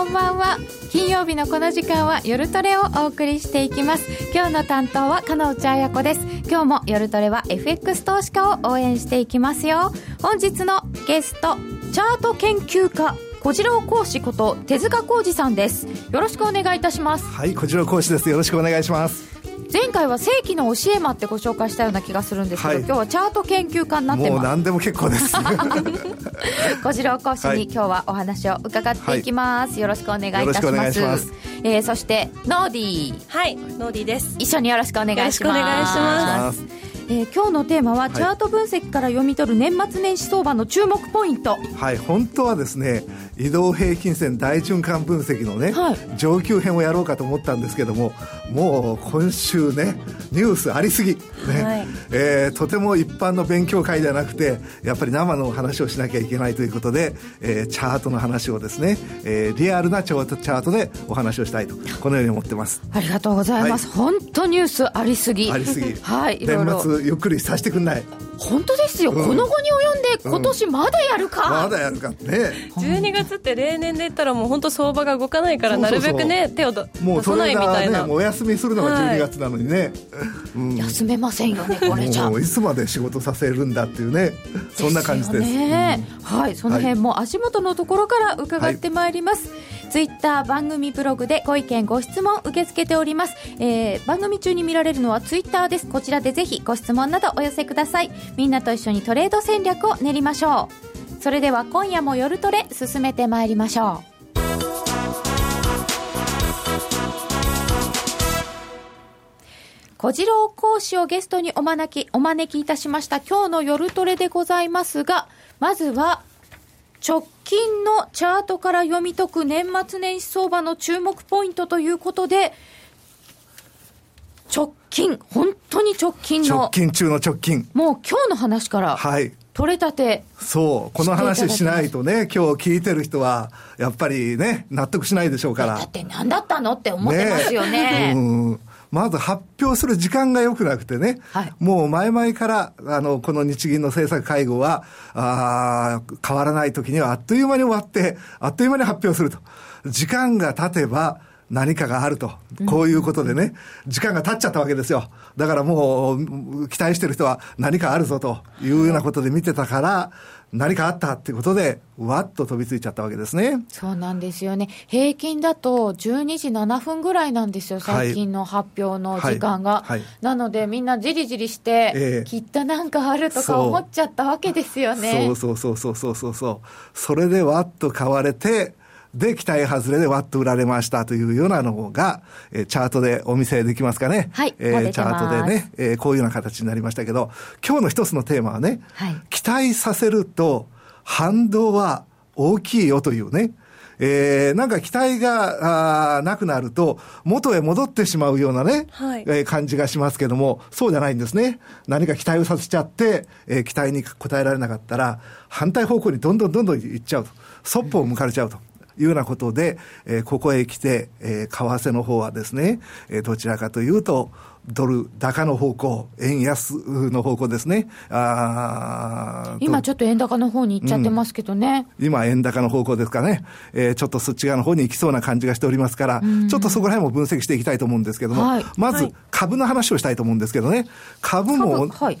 こんばんは。金曜日のこの時間は夜トレをお送りしていきます。今日の担当は加納内彩子です。今日も夜トレは FX 投資家を応援していきますよ。本日のゲストチャート研究家小次郎講師こと手塚浩二さんです。よろしくお願いいたします。はい小次郎講師です。よろしくお願いします。前回は世紀の教え魔ってご紹介したような気がするんですけど、はい、今日はチャート研究家になってます。もう何でも結構です。小次郎講師に今日はお話を伺っていきます、はい、よろしくお願いいたします。ます。えー、そしてノーディー。はいノーディーです。一緒によろしくお願いします。よろしくお願いします。えー、今日のテーマは、チャート分析から読み取る年末年始相場の注目ポイント。はい本当はですね移動平均線大循環分析のね、はい、上級編をやろうかと思ったんですけどももう今週ねニュースありすぎ、ね。はい、えー、とても一般の勉強会ではなくてやっぱり生の話をしなきゃいけないということで、えー、チャートの話をですね、えー、リアルなチャートでお話をしたいとこのように思ってます。ありがとうございます、はい、本当ニュースありすぎ。ありすぎ。はい年末ゆっくりさせてくんない。本当ですよ、うん、この後に及んで今年まだやるか、うん、まだやるか。ね。12月って例年で言ったらもう本当相場が動かないからなるべくね手を出さないみたいな。もうお休みするのが12月なのにね、はい。うん、休めませんよねこれじゃ。いつまで仕事させるんだっていうね。そんな感じです。ね、はいその辺も足元のところから伺ってまいります、はい。ツイッター番組ブログでご意見ご質問受け付けております、えー、番組中に見られるのはツイッターです。こちらでぜひご質問などお寄せください。みんなと一緒にトレード戦略を練りましょう。それでは今夜も夜トレ進めてまいりましょう小次郎講師をゲストにお招き、お招きいたしました今日の夜トレでございますが、まずは直近のチャートから読み解く年末年始相場の注目ポイントということで、直近、本当に直近の。直近中の直近。もう今日の話から。はい。取れたて。そう。この話しないとね、今日聞いてる人は、やっぱりね、納得しないでしょうから。だって何だったのって思ってますよね。ねうん。まず発表する時間が良くなくてね、はい、もう前々から、あの、この日銀の政策会合は、あ変わらない時にはあっという間に終わって、あっという間に発表すると。時間が経てば、何かがあると。こういうことでね、時間が経っちゃったわけですよ。だからもう、期待してる人は何かあるぞというようなことで見てたから、何かあったっていうことで、わっと飛びついちゃったわけですね。そうなんですよね。平均だと12時7分ぐらいなんですよ、最近の発表の時間が。はいはい、なので、みんなじりじりして、えー、きっとなんかあるとか思っちゃったわけですよね。そうそうそうそうそうそう。それでわっと買われて、で、期待外れでわっと売られましたというようなのが、えー、チャートでお見せできますかね。はい。えー、チャートでね、えー、こういうような形になりましたけど、今日の一つのテーマはね、はい、期待させると、反動は大きいよというね、えー、なんか期待があなくなると、元へ戻ってしまうようなね、はい、えー、感じがしますけども、そうじゃないんですね。何か期待をさせちゃって、えー、期待に応えられなかったら、反対方向にどんどんどんどん行っちゃうと。そっぽを向かれちゃうと。いうようなことで、えー、ここへ来て、えー、為替の方はですね、えー、どちらかというと、ドル高の方向、円安の方向ですね。あ今ちょっと円高の方に行っちゃってますけどね。うん、今円高の方向ですかね。えー、ちょっとそっち側の方に行きそうな感じがしておりますから、ちょっとそこら辺も分析していきたいと思うんですけども、はい、まず株の話をしたいと思うんですけどね。株も、はい、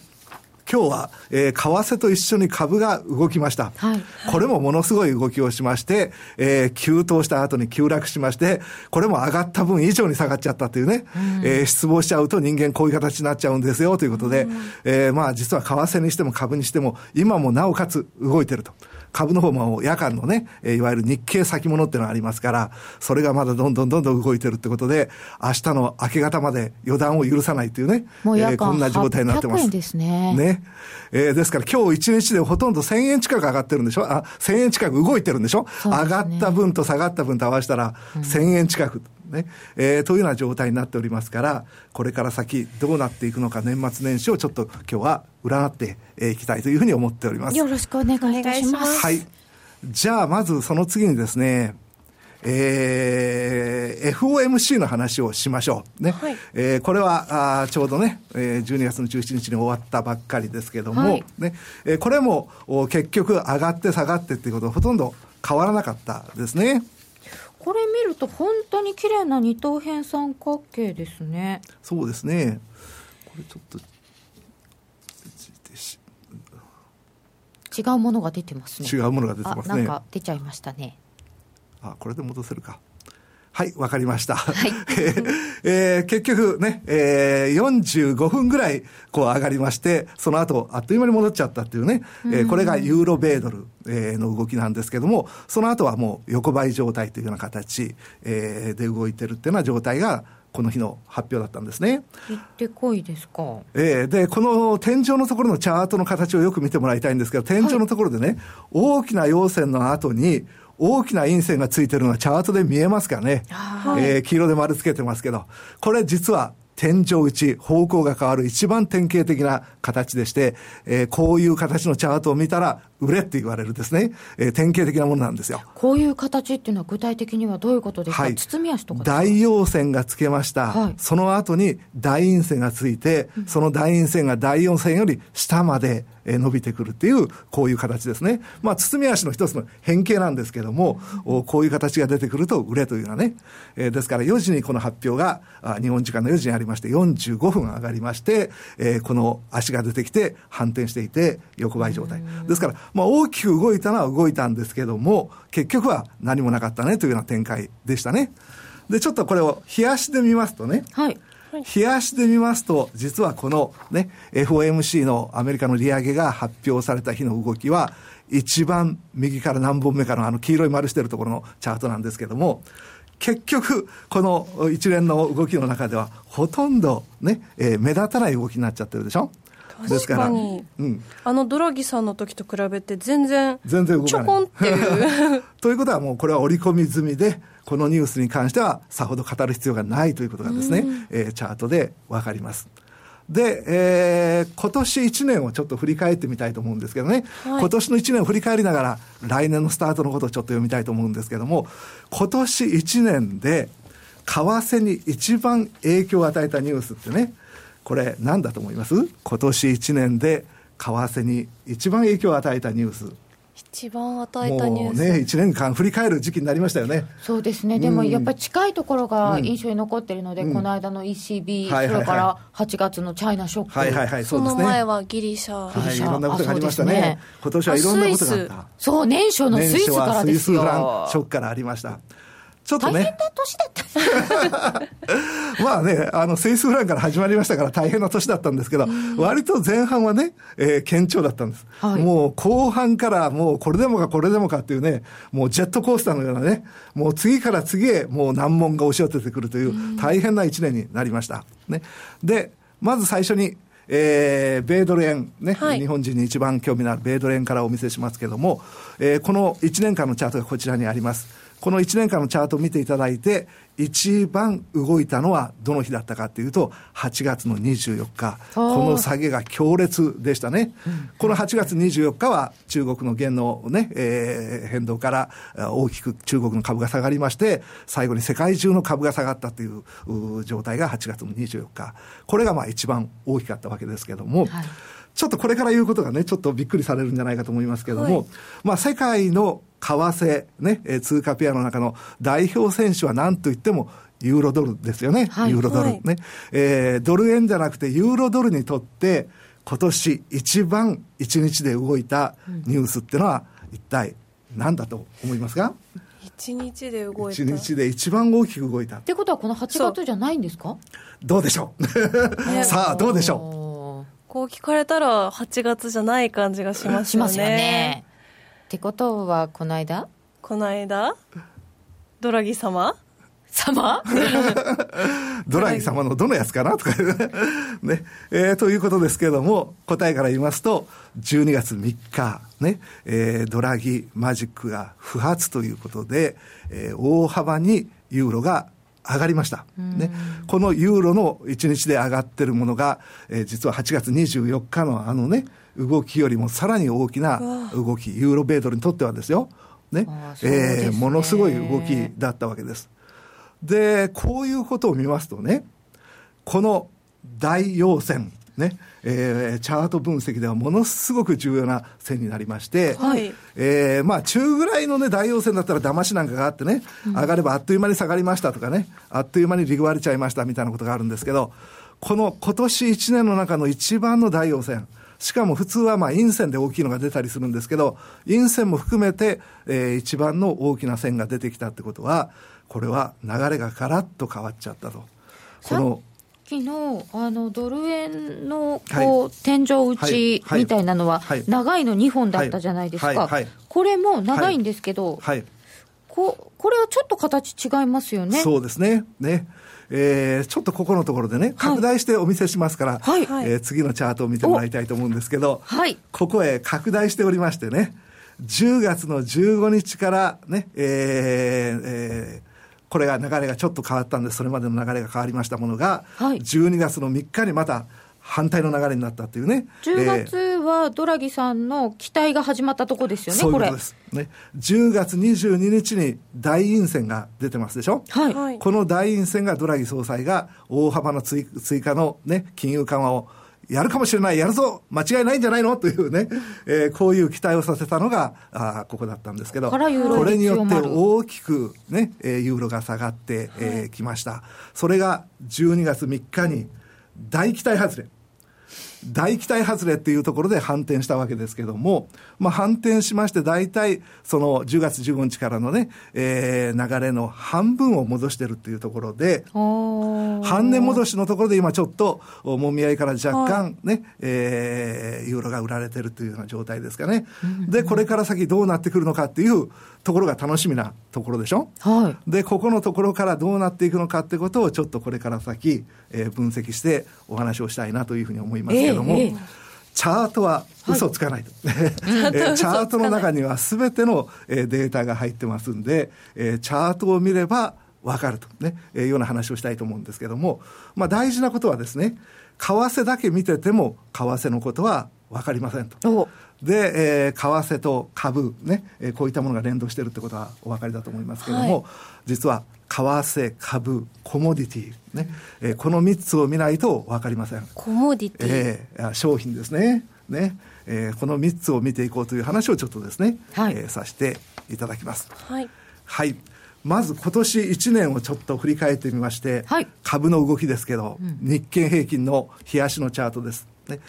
今日は、えー、為替と一緒に株が動きました。はい、これもものすごい動きをしまして、えー、急騰した後に急落しまして、これも上がった分以上に下がっちゃったというね、うん、えー、失望しちゃうと人間こういう形になっちゃうんですよということで、うん、えー、まあ実は為替にしても株にしても、今もなおかつ動いてると。株の方も夜間のね、いわゆる日経先物っていうのがありますから、それがまだどんどんどんどん動いてるってことで、明日の明け方まで予断を許さないっていうね、もう夜間、えー、こんな状態になってます。ですね。ね。えー、ですから今日一日でほとんど1000円近く上がってるんでしょ？あ、1000円近く動いてるんでしょ、ね、上がった分と下がった分と合わせたら、1000円近く。ね、えー、というような状態になっておりますから、これから先どうなっていくのか年末年始をちょっと今日は占っていきたいというふうに思っております。よろしくお願いいたします。はい。じゃあ、まずその次にですね、えー、FOMC の話をしましょう。ね。はい、えー、これは、あちょうどね、えー、12月の17日に終わったばっかりですけども、はい、ね、えー、これも結局上がって下がってっていうことはほとんど変わらなかったですね。これ見ると本当に綺麗な二等辺三角形ですね。そうですね。これちょっと違うものが出てますね。違うものが出てますね。なんか出ちゃいましたね。あこれで戻せるかはい、わかりました。はい、えー、結局ね、えー、45分ぐらいこう上がりまして、その後、あっという間に戻っちゃったっていうね、えー、これがユーロ米ドル、えー、の動きなんですけども、その後はもう横ばい状態というような形、えー、で動いてるっていうような状態が、この日の発表だったんですね。行ってこいですか？えー、で、この天井のところのチャートの形をよく見てもらいたいんですけど、天井のところでね、はい、大きな陽線の後に、大きな陰線がついてるのがチャートで見えますかね。はい、えー、黄色で丸つけてますけど、これ実は天井打ち、方向が変わる一番典型的な形でして、えー、こういう形のチャートを見たら、売れって言われるですね、えー、典型的なものなんですよ。こういう形っていうのは具体的にはどういうことですか、はい、包み足とか大陽線がつけました。はい、その後に大陰線がついて、その大陰線が大陽線より下まで、え伸びてくるっていう、こういう形ですね。まあ、包み足の一つの変形なんですけども、うん、こういう形が出てくると売れというのはね。えー、ですから4時にこの発表が、あ日本時間の4時にありまして、45分上がりまして、えー、この足が出てきて反転していて、横ばい状態。ですから、まあ、大きく動いたのは動いたんですけども、結局は何もなかったねというような展開でしたね。で、ちょっとこれを冷やしで見ますとね、はい。冷やしで見ますと、実はこのね、FOMC のアメリカの利上げが発表された日の動きは、一番右から何本目かのあの黄色い丸してるところのチャートなんですけども、結局、この一連の動きの中では、ほとんどね、えー、目立たない動きになっちゃってるでしょ？ですから、うん、あのドラギさんの時と比べて全然全然動かない。ちょこんっていう。ということはもうこれは織り込み済みでこのニュースに関してはさほど語る必要がないということがですね、うん、えー、チャートで分かります。で、えー、今年1年をちょっと振り返ってみたいと思うんですけどね、はい、今年の1年を振り返りながら、来年のスタートのことをちょっと読みたいと思うんですけども、今年1年で、為替に一番影響を与えたニュースってね、これ何だと思います？今年1年で為替に一番影響を与えたニュース。一番与えたニュース。ね1年間振り返る時期になりましたよね。そうですね、でもやっぱり近いところが印象に残ってるので、うん、この間の ECB、うん、それから8月のチャイナショック、はいはいはい、そ、ね、の前はギリシャ、はい、いろんなことがありましたね、ね、今年はいろんなことがあった。そう年初のスイスからですよ。スイスフランショックからありましたちょっとね。大変な年だった。まあね、あの、スイスフランから始まりましたから大変な年だったんですけど、割と前半はね、えー、堅調だったんです、はい。もう後半からもうこれでもかこれでもかっていうね、もうジェットコースターのようなね、もう次から次へもう難問が押し寄せてくるという大変な一年になりました。ね。で、まず最初に、えー、米ドル円、ね、はい、日本人に一番興味のある米ドル円からお見せしますけれども、えー、この1年間のチャートがこちらにあります。この1年間のチャートを見ていただいて、一番動いたのはどの日だったかというと、8月の24日、この下げが強烈でしたね。この8月24日は中国の元のね、えー、変動から大きく中国の株が下がりまして、最後に世界中の株が下がったという状態が8月の24日。これがまあ一番大きかったわけですけども、はい。ちょっとこれから言うことがね、ちょっとびっくりされるんじゃないかと思いますけども、はい、まあ世界の為替、ね、通貨ペアの中の代表選手は何と言っても、ユーロドルですよね。はい、ユーロドル、ね。はい、えー、ドル円じゃなくてユーロドルにとって、今年一番一日で動いたニュースっていうのは、一体何だと思いますか？一日で動いた。一日で一番大きく動いた。ってことはこの8月じゃないんですか？どうでしょう？さあどうでしょう？こう聞かれたら8月じゃない感じがしますよね。しますよねってことは、この間？この間？ドラギ様？様？ドラギ様のどのやつかな？とか。ね。えー、ということですけれども、答えから言いますと、12月3日、ね、えー、ドラギマジックが不発ということで、えー、大幅にユーロが上がりました。ね。このユーロの1日で上がってるものが、えー、実は8月24日のあのね、動きよりもさらに大きな動き、ユーロ米ドルにとってはですよ。ね。ねえー、ものすごい動きだったわけです。で、こういうことを見ますとね、この大陽線、ね、えー、チャート分析ではものすごく重要な線になりまして、はい、えー、まあ中ぐらいのね、大陽線だったら騙しなんかがあってね、上がればあっという間に下がりましたとかね、あっという間に利割れちゃいましたみたいなことがあるんですけど、この今年1年の中の一番の大陽線、しかも普通はまあ陰線で大きいのが出たりするんですけど、陰線も含めて、えー、一番の大きな線が出てきたってことは、これは流れがガラッと変わっちゃったと。このきのあのドル円のこう、はい、天井打ちみたいなのは、長いの2本だったじゃないですか、これも長いんですけど、はい。ここれはちょっと形違いますよね。そうですね。ねえー、ちょっとここのところでね、拡大してお見せしますから、はい、えー、次のチャートを見てもらいたいと思うんですけど、はい、ここへ拡大しておりましてね、10月の15日からね、えーえーこれが流れがちょっと変わったんでそれまでの流れが変わりましたものが、はい、12月の3日にまた反対の流れになったっていうね。10月はドラギさんの期待が始まったとこですよね、そういうことです。ね。10月22日に大陰線が出てますでしょ？はい。この大陰線がドラギ総裁が大幅な追加のね、金融緩和をやるかもしれない、やるぞ、間違いないんじゃないの？というね、えー、こういう期待をさせたのが、あここだったんですけど、これによって大きくね、えー、ユーロが下がってき、えー、ました。それが12月3日に大期待外れ。大期待外れっていうところで反転したわけですけども、まあ、反転しまして、大体、その10月15日からのね、えー、流れの半分を戻してるっていうところで、半年戻しのところで今ちょっと、もみ合いから若干ね、はい、えー、ユーロが売られてるというような状態ですかね。で、これから先どうなってくるのかっていうところが楽しみなところでしょ。はい。で、ここのところからどうなっていくのかってことをちょっとこれから先、えー、分析してお話をしたいなというふうに思いますけども、えーえーチャートは嘘つかないと、はい、チャートの中にはすべてのデータが入ってますんで、チャートを見れば分かると。ね、えー、ような話をしたいと思うんですけども、まあ大事なことはですね、為替だけ見てても為替のことは分かりませんと。で、えー、為替と株ね、えー、こういったものが連動してるってことはお分かりだと思いますけれども、はい、実は為替、株、コモディティ、ね、えー、この3つを見ないと分かりません。コモディティ、えー、商品ですね。ね、えー、この3つを見ていこうという話をちょっとですね、はい、えー、させていただきます。はい。はい。まず今年1年をちょっと振り返ってみまして、はい、株の動きですけど、うん、日経平均の冷やしのチャートです。ね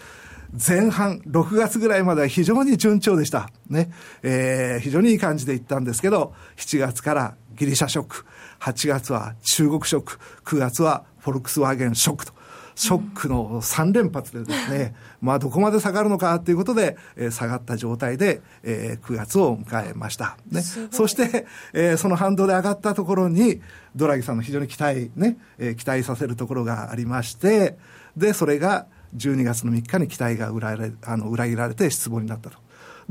前半、6月ぐらいまでは非常に順調でした。ね。えー、非常にいい感じでいったんですけど、7月からギリシャショック、8月は中国ショック、9月はフォルクスワーゲンショックと。ショックの3連発でですね、まあどこまで下がるのかということで、えー、下がった状態で、えー、9月を迎えました。ね。そして、えー、その反動で上がったところに、ドラギさんの非常に期待、ね、えー、期待させるところがありまして、で、それが12月の3日に期待が裏あの裏切られて失望になったと。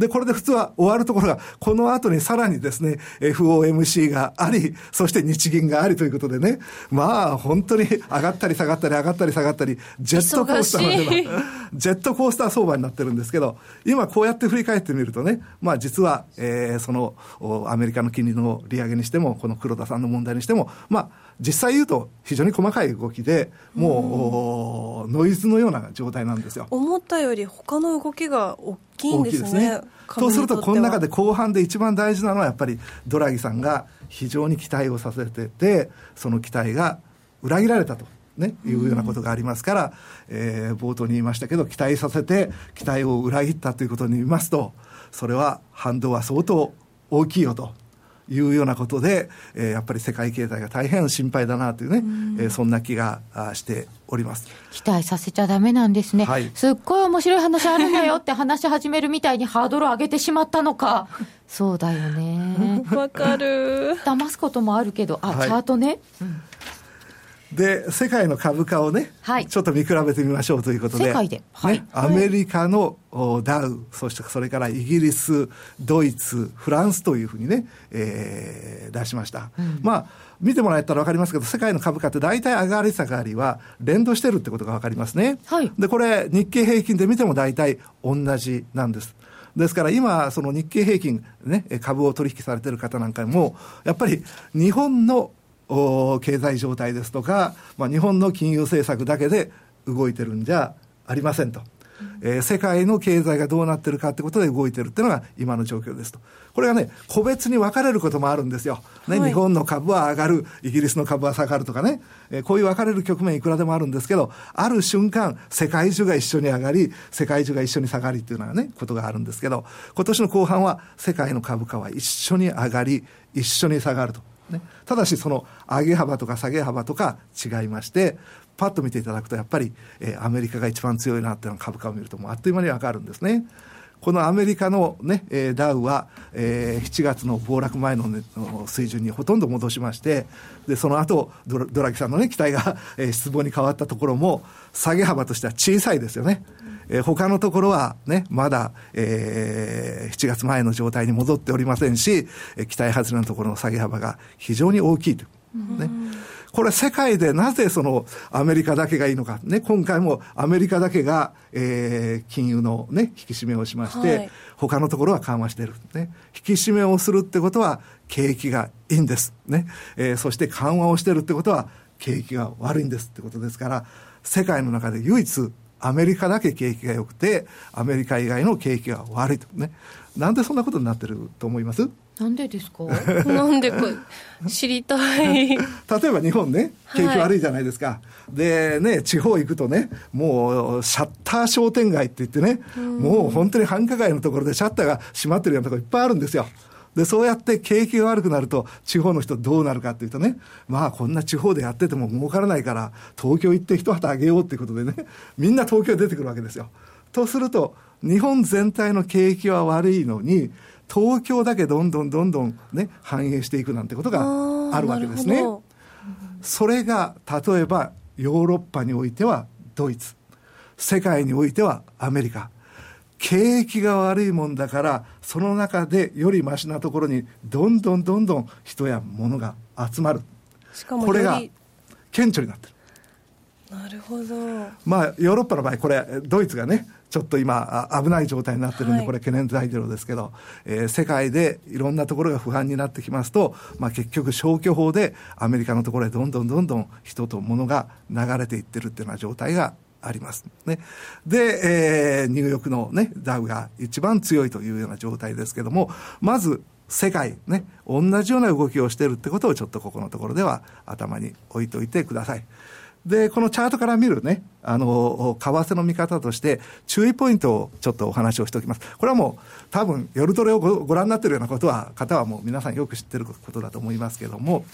で、これで普通は終わるところが、この後にさらにですね、FOMC があり、そして日銀がありということでね、まあ、本当に上がったり下がったり上がったり下がったり、ジェットコースターのような、ジェットコースター相場になってるんですけど、今こうやって振り返ってみるとね、まあ実は、えー、その、アメリカの金利の利上げにしても、この黒田さんの問題にしても、まあ、実際言うと非常に細かい動きでもうノイズのような状態なんですよ。思ったより他の動きが大きいんですね。ですね。とするとこの中で後半で一番大事なのはやっぱりドラギさんが非常に期待をさせててその期待が裏切られたと。ね、いうようなことがありますから、えー、冒頭に言いましたけど期待させて期待を裏切ったということに見ますとそれは反動は相当大きいよというようなことで、えー、やっぱり世界経済が大変心配だなというね、うえー、そんな気がしております。期待させちゃだめなんですね、はい、すっごい面白い話あるんだよって話し始めるみたいに ハードルを上げてしまったのか、そうだよね。わかる。騙すこともあるけど、あ、はい、チャートね。うんで、世界の株価をね、はい、ちょっと見比べてみましょうということで、世界で、はい、アメリカのダウ、そしてそれからイギリス、ドイツ、フランスというふうにね、えー、出しました。うん、まあ、見てもらえたら分かりますけど、世界の株価って大体上がり下がりは連動してるってことが分かりますね。はい、で、これ、日経平均で見ても大体同じなんです。ですから今、その日経平均、ね、株を取引されている方なんかも、やっぱり日本の経済状態ですとか、まあ、日本の金融政策だけで動いてるんじゃありませんと。えー、世界の経済がどうなってるかってことで動いてるっていうのが今の状況ですと。これがね、個別に分かれることもあるんですよ。ね、はい、日本の株は上がる、イギリスの株は下がるとかね、えー、こういう分かれる局面いくらでもあるんですけど、ある瞬間、世界中が一緒に上がり、世界中が一緒に下がりっていうのはね、ことがあるんですけど、今年の後半は世界の株価は一緒に上がり、一緒に下がると。ね、ただしその上げ幅とか下げ幅とか違いましてパッと見ていただくとやっぱり、えー、アメリカが一番強いなっていうのは株価を見るともうあっという間に分かるんですね。このアメリカのね、えー、ダウは、えー、7月の暴落前の,、ね、の水準にほとんど戻しまして、で、その後、ドドラギさんのね、期待が、えー、失望に変わったところも、下げ幅としては小さいですよね。えー、他のところはね、まだ、えー、7月前の状態に戻っておりませんし、えー、期待外れのところの下げ幅が非常に大きいと。ね。これ世界でなぜそのアメリカだけがいいのか。ね、今回もアメリカだけが、えー、金融のね、引き締めをしまして、はい、他のところは緩和している。ね。引き締めをするってことは、景気がいいんです。ね。えー、そして緩和をしてるってことは、景気が悪いんですってことですから、世界の中で唯一アメリカだけ景気が良くて、アメリカ以外の景気が悪いとね。なんでそんなことになってると思います？なんでですか？なんでこ知りたい。例えば日本ね景気悪いじゃないですか、はい、でね地方行くとねもうシャッター商店街って言ってね、うもう本当に繁華街のところでシャッターが閉まってるようなところいっぱいあるんですよで、そうやって景気が悪くなると、地方の人どうなるかっていうとね、まあこんな地方でやってても儲からないから、東京行って一旗あげようっていうことでね、みんな東京出てくるわけですよ。とすると、日本全体の景気は悪いのに、東京だけどんどんどんどんね、反映していくなんてことがあるわけですね。それが、例えば、ヨーロッパにおいてはドイツ、世界においてはアメリカ。景気が悪いもんだから、その中でよりましなところに、どんどんどんどん人や物が集まる。しかもこれが顕著になってる。なるほど。まあ、ヨーロッパの場合、これ、ドイツがね、ちょっと今、危ない状態になってるんで、これ、懸念材料ですけど、はい、えー、世界でいろんなところが不安になってきますと、まあ、結局、消去法でアメリカのところへどんどんどんどん人と物が流れていってるっていうような状態があります。ね。で、えー、ニューヨークのね、ダウが一番強いというような状態ですけども、まず、世界ね、同じような動きをしているってことをちょっとここのところでは頭に置いといてください。で、このチャートから見るね、あの、為替の見方として、注意ポイントをちょっとお話をしておきます。これはもう、多分、夜トレをご覧になっているようなことは、方はもう皆さんよく知ってることだと思いますけども、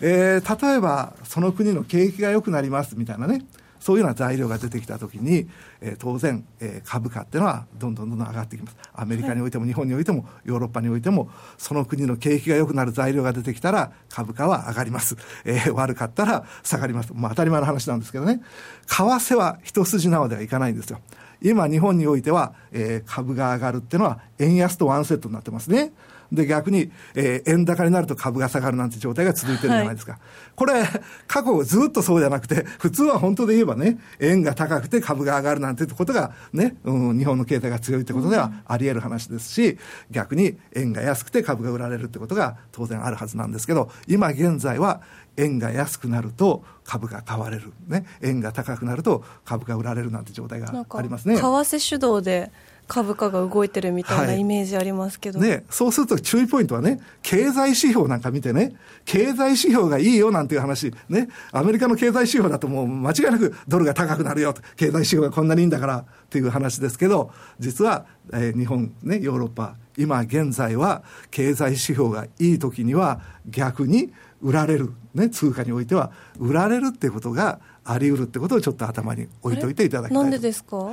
えー、例えば、その国の景気が良くなりますみたいなね、そういうような材料が出てきたときに、えー、当然、えー、株価っていうのはどんどんどんどん上がってきます。アメリカにおいても日本においてもヨーロッパにおいても、その国の景気が良くなる材料が出てきたら株価は上がります。えー、悪かったら下がります。まあ当たり前の話なんですけどね。為替は一筋縄ではいかないんですよ。今日本においては、えー、株が上がるっていうのは円安とワンセットになってますね。で、逆に、えー、円高になると株が下がるなんて状態が続いてるじゃないですか。はい、これ、過去ずっとそうじゃなくて、普通は本当で言えばね、円が高くて株が上がるなんてことがね、うん、日本の経済が強いってことではあり得る話ですし、逆に円が安くて株が売られるってことが当然あるはずなんですけど、今現在は円が安くなると株が買われる。ね。円が高くなると株が売られるなんて状態がありますね。為替主導で株価が動いてるみたいなイメージありますけど、はい、ね、そうすると注意ポイントはね、経済指標なんか見てね、経済指標がいいよなんていう話、ね、アメリカの経済指標だともう間違いなくドルが高くなるよ、経済指標がこんなにいいんだからっていう話ですけど、実は、えー、日本、ね、ヨーロッパ、今現在は経済指標がいい時には逆に売られる、ね、通貨においては売られるっていうことがあり得るってことをちょっと頭に置いといていただきたいなんでですか？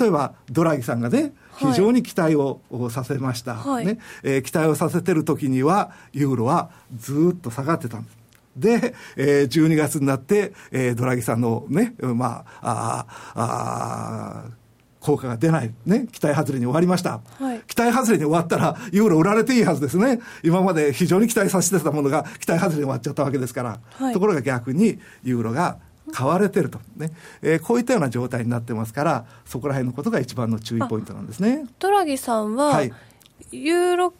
例えばドラギさんがね非常に期待をさせました、はい、ね。えー、期待をさせてる時にはユーロはずっと下がってたんです。で、えー、12月になって、えー、ドラギさんのね、まあ、ああ効果が出ない、ね、期待外れに終わりました、はい、期待外れに終わったら、ユーロ売られていいはずですね、今まで非常に期待させてたものが期待外れに終わっちゃったわけですから、はい、ところが逆にユーロが買われてると、ね。えー、こういったような状態になってますから、そこら辺のことが一番の注意ポイントなんですね。ドラギさんは、はい、ユーロ、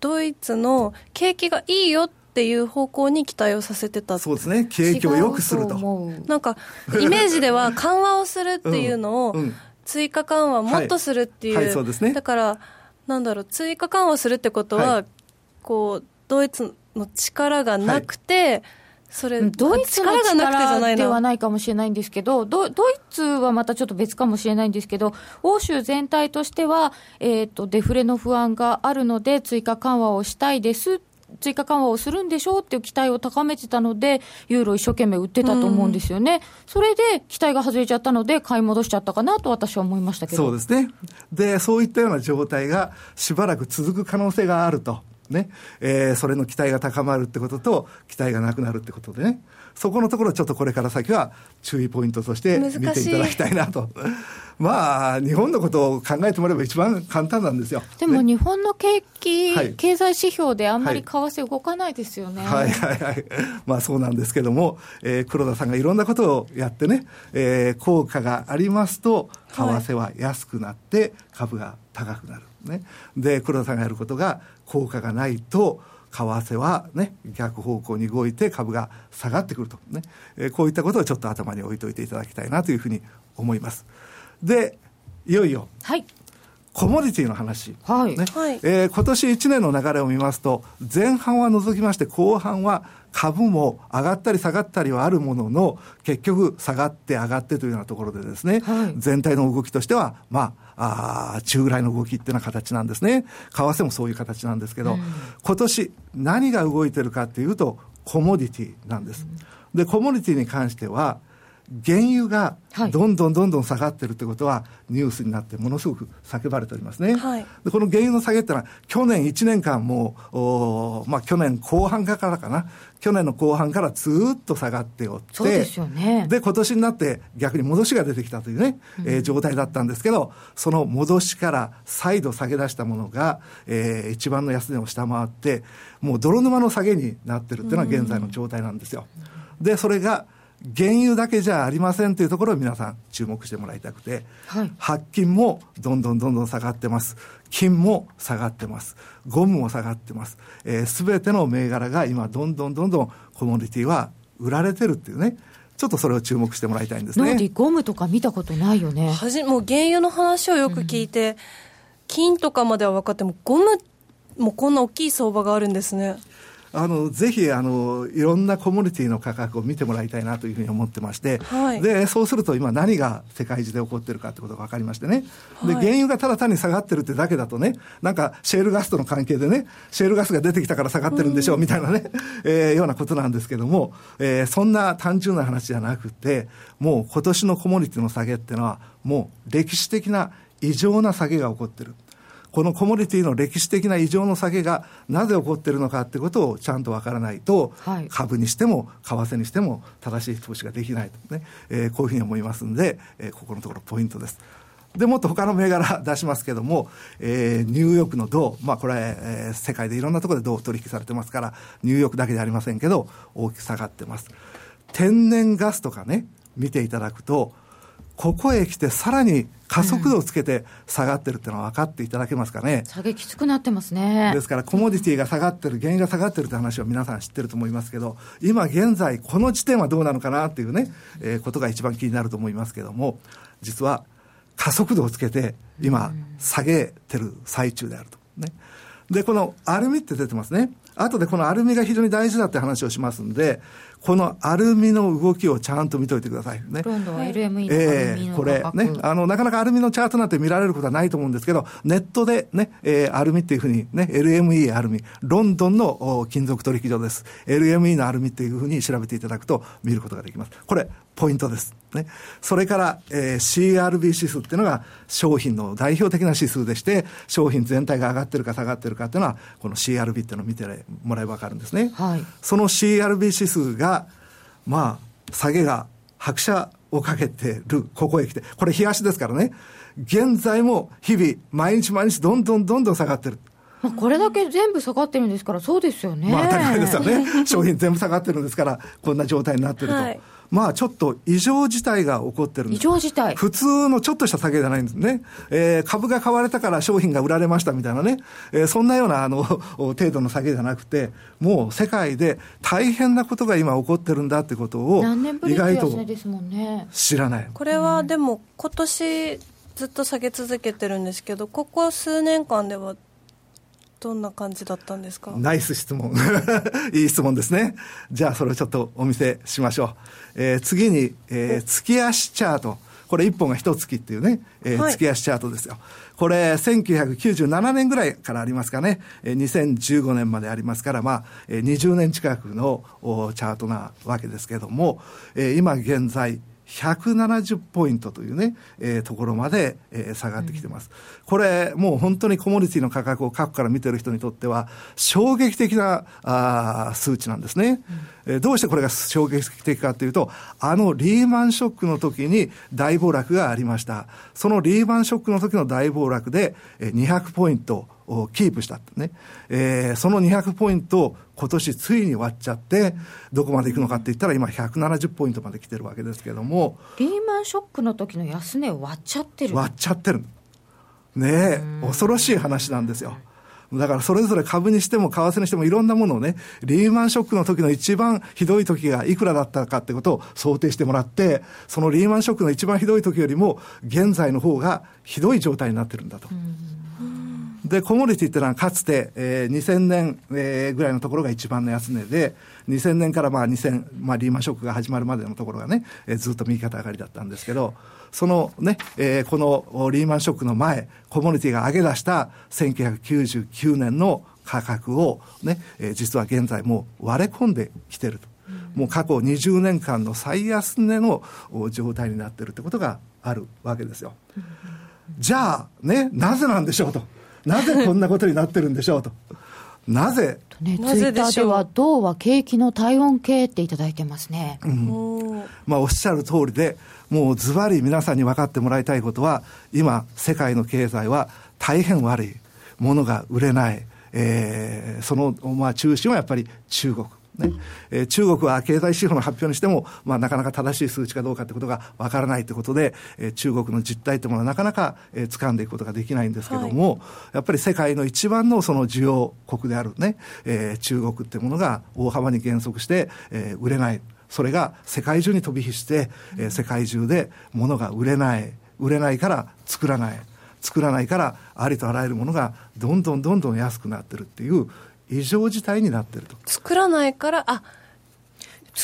ドイツの景気がいいよっっていう方向に期待をさせてたそうですね。景気を良くすると。なんかイメージでは緩和をするっていうのを、追加緩和もっとするっていう、はい。はい、そうですね。だからなんだろう追加緩和するってことは、はい、こうドイツの力がなくて、それ、ドイツの力ではないかもしれないんですけど、ドドイツはまたちょっと別かもしれないんですけど、欧州全体としては、えーと、デフレの不安があるので、追加緩和をしたいです追加緩和をするんでしょうっていう期待を高めてたので、ユーロ一生懸命売ってたと思うんですよね、うん、それで期待が外れちゃったので、買い戻しちゃったかなと私は思いましたけど。そうですね、でそういったような状態がしばらく続く可能性があると。ね、えー、それの期待が高まるってことと、期待がなくなるってことでね、そこのところ、ちょっとこれから先は注意ポイントとして見ていただきたいなと。まあ、日本のことを考えてもらえば一番簡単なんですよ。でも、日本の景気、はい、経済指標であんまり為替動かないですよね。はい、はい、はいはいまあそうなんですけども、えー、黒田さんがいろんなことをやってね、えー、効果がありますと、為替は安くなって株が高くなる。ね。で、黒田さんがやることが効果がないと、為替はね、逆方向に動いて株が下がってくると。ね、えー、こういったことをちょっと頭に置いといていただきたいなというふうに思います。で、いよいよ、はい、コモディティの話、はい。ね。はい、えー、今年1年の流れを見ますと、前半は除きまして、後半は株も上がったり下がったりはあるものの、結局下がって上がってというようなところでですね、はい、全体の動きとしては、まあ、あ中ぐらいの動きっていうような形なんですね。為替もそういう形なんですけど、うん、今年何が動いてるかっていうと、コモディティなんです。で、コモディティに関しては、原油がどんどんどんどん下がってるってことは、ニュースになってものすごく叫ばれておりますね。はい、でこの原油の下げってのは、去年1年間もお、まあ、去年後半からかな、去年の後半からずっと下がっておって、そうですよね。で、今年になって逆に戻しが出てきたというね、うん、えー、状態だったんですけど、その戻しから再度下げ出したものが、えー、一番の安値を下回って、もう泥沼の下げになってるっていうのは現在の状態なんですよ。で、それが、原油だけじゃありませんというところを皆さん注目してもらいたくて、はい、白金もどんどんどんどん下がってます。金も下がってます。ゴムも下がってます。す、べ、ての銘柄が今どんどんどんどんコモディティは売られてるっていうね。ちょっとそれを注目してもらいたいんですね。ゴムとか見たことないよね。はじもう原油の話をよく聞いて、うん、金とかまでは分かっても、ゴムもこんな大きい相場があるんですね。あのぜひあのいろんなコモディティの価格を見てもらいたいなというふうに思ってまして、はい、でそうすると今何が世界中で起こってるかってことが分かりましてね、はい、で原油がただ単に下がってるってだけだとねなんかシェールガスとの関係でねシェールガスが出てきたから下がってるんでしょうみたいなね、えー、ようなことなんですけども、えー、そんな単純な話じゃなくてもう今年のコモディティの下げっていうのはもう歴史的な異常な下げが起こってる。このコモディティの歴史的な異常の下げがなぜ起こっているのかってことをちゃんとわからないと、はい、株にしても為替にしても正しい投資ができないとね、えー、こういうふうに思いますんで、えー、ここのところポイントです。でもっと他の銘柄出しますけども、えー、ニューヨークの銅、まあこれ、えー、世界でいろんなところで銅取引されてますから、ニューヨークだけではありませんけど、大きく下がってます。天然ガスとかね、見ていただくと、ここへ来てさらに加速度をつけて下がってるっていうのは分かっていただけますかね。下げきつくなってますね。ですからコモディティが下がってる、原油が下がってるって話は皆さん知ってると思いますけど、今現在この時点はどうなのかなっていうね、えー、ことが一番気になると思いますけども、実は加速度をつけて今下げてる最中であると。ね。で、このアルミって出てますね。後でこのアルミが非常に大事だって話をしますんで、このアルミの動きをちゃんと見といてくださいね。今度は LME のえー、これね、あの、なかなかアルミのチャートなんて見られることはないと思うんですけど、ネットでね、えー、アルミっていうふうにね、LME アルミ、ロンドンの金属取引所です。LME のアルミっていうふうに調べていただくと見ることができます。これ、ポイントです。ね。それから、えー、CRB 指数っていうのが商品の代表的な指数でして、商品全体が上がってるか下がってるかっていうのは、この CRB っていうのを見てもらえばわかるんですね。はい。その CRB 指数が、まあ、下げが拍車をかけてる、ここへ来て。これ、冷やしですからね。現在も日々、毎日毎日どんどんどんどん下がってる。まあ、これだけ全部下がってるんですから、そうですよね。まあ、当たり前ですよね。商品全部下がってるんですから、こんな状態になってると。はいまあちょっと異常事態が起こってる異常事態普通のちょっとした下げじゃないんですね。えー、株が買われたから商品が売られましたみたいなね、えー、そんなようなあの 程度の下げじゃなくて、もう世界で大変なことが今起こってるんだってことを、意外と知らない。これはでも今年ずっと下げ続けてるんですけど、ここ数年間ではどんな感じだったんですか？ナイス質問。いい質問ですね。じゃあ、それをちょっとお見せしましょう。えー、次に、えー、月足チャート。これ1本が1月っていうね、えー、はい、月足チャートですよ。これ、1997年ぐらいからありますかね、えー、2015年までありますから、まあ、えー、20年近くのチャートなわけですけれども、えー、今現在、170ポイントというね、えー、ところまで、えー、下がってきてます、うん、これ、もう本当にコモディティの価格を過去から見てる人にとっては、衝撃的なあ数値なんですね、うん、えー、どうしてこれが衝撃的かというと、あのリーマンショックの時に大暴落がありました。そのリーマンショックの時の大暴落で、えー、200ポイントをキープしたね、えー、その200ポイントを今年ついに割っちゃって、どこまでいくのかって言ったら、今、170ポイントまで来てるわけですけれども、リーマンショックの時の安値を割っちゃってる。割っちゃってる、ねえ、恐ろしい話なんですよ。だからそれぞれ株にしても為替にしてもいろんなものをね、リーマンショックの時の一番ひどい時がいくらだったかってことを想定してもらって、そのリーマンショックの一番ひどい時よりも現在の方がひどい状態になってるんだと。で、コモディティっていうのはかつて、えー、2000年、えー、ぐらいのところが一番の安値で、2000年からまあ2000、まあリーマンショックが始まるまでのところがね、えー、ずっと右肩上がりだったんですけど、そのね、えー、このリーマンショックの前、コモディティが上げ出した1999年の価格をね、えー、実は現在もう割れ込んできてると。もう過去20年間の最安値の状態になってるってことがあるわけですよ。じゃあ、ね、なぜなんでしょうと。なぜこんなことになってるんでしょうと。なぜ、ね、ツイッターでは、銅は景気の体温計っていただいてますね。うん、まあ、おっしゃる通りで、もうズバリ皆さんに分かってもらいたいことは、今、世界の経済は大変悪い。ものが売れない。えー、その、まあ、中心はやっぱり中国。ねえー、中国は経済指標の発表にしても、まあ、なかなか正しい数値かどうかということがわからないということで、えー、中国の実態というものはなかなか、えー、掴んでいくことができないんですけれども、はい、やっぱり世界の一番のその需要国であるね、えー、中国っていうものが大幅に減速して、えー、売れない。それが世界中に飛び火して、えー、世界中で物が売れない。売れないから作らない。作らないからありとあらゆるものがどんどんどんどん安くなってるっていう異常事態になってると。作らないからあ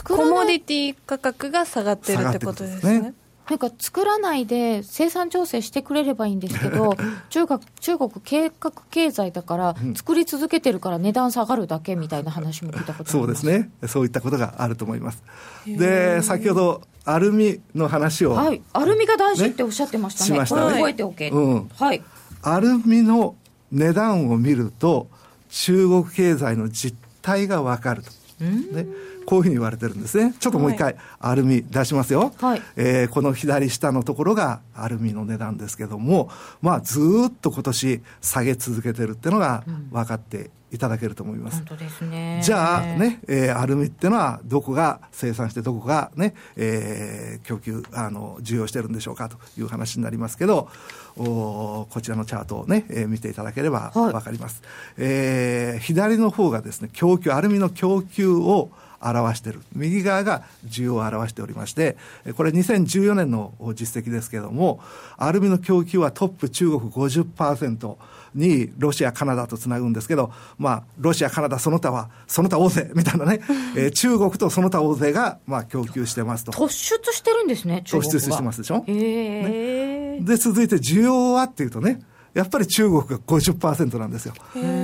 コモディティ価格が下がってるってことですね。なんか作らないで生産調整してくれればいいんですけど、中国中国計画経済だから、作り続けてるから値段下がるだけみたいな話も聞いたことそうですね、そういったことがあると思います。で、先ほど、アルミの話を、はい、アルミが大事っておっしゃってましたね、ねしたね。覚えておけ、うん。はい、アルミの値段を見ると、中国経済の実態がわかると。ね、こういうふうに言われてるんですね。ちょっともう一回、アルミ出しますよ。はい、えー、この左下のところがアルミの値段ですけども、まあ、ずっと今年下げ続けてるっていうのが分かっていただけると思います。本当ですね。じゃあね、えー、アルミっていうのはどこが生産してどこがね、えー、供給、あの、需要してるんでしょうかという話になりますけど、おこちらのチャートをね、えー、見ていただければわかります。はい、えー、左の方がですね、供給、アルミの供給を表している。右側が需要を表しておりまして、これ2014年の実績ですけれども、アルミの供給はトップ中国50%、にロシア、カナダとつなぐんですけど、まあ、ロシア、カナダ、その他は、その他大勢 みたいなね、えー、中国とその他大勢が、まあ、供給してますと。突出してるんですね、突出してますでしょ？へね、で、続いて需要はっていうとね、やっぱり中国が50%なんですよ。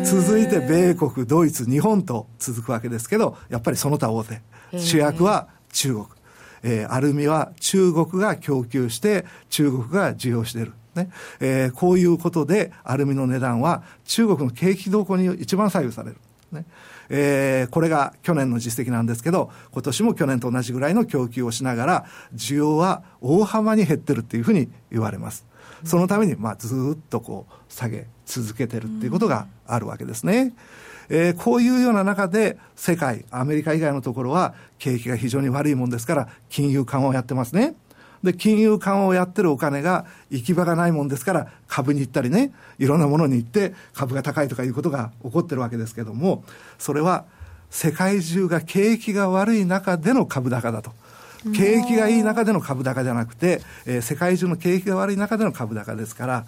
続いて米国、ドイツ、日本と続くわけですけど、やっぱりその他大手。主役は中国。えー、アルミは中国が供給して、中国が需要している。ね。えー、こういうことで、アルミの値段は中国の景気動向に一番左右される。ね。えー、これが去年の実績なんですけど、今年も去年と同じぐらいの供給をしながら、需要は大幅に減ってるっていうふうに言われます。そのために、まあ、ずっとこう、下げ続けてるっていうことがあるわけですね。えー、こういうような中で、世界、アメリカ以外のところは、景気が非常に悪いもんですから、金融緩和をやってますね。で、金融緩和をやってるお金が行き場がないもんですから、株に行ったりね、いろんなものに行って株が高いとかいうことが起こってるわけですけども、それは世界中が景気が悪い中での株高だと。景気がいい中での株高じゃなくて、えー、世界中の景気が悪い中での株高ですから、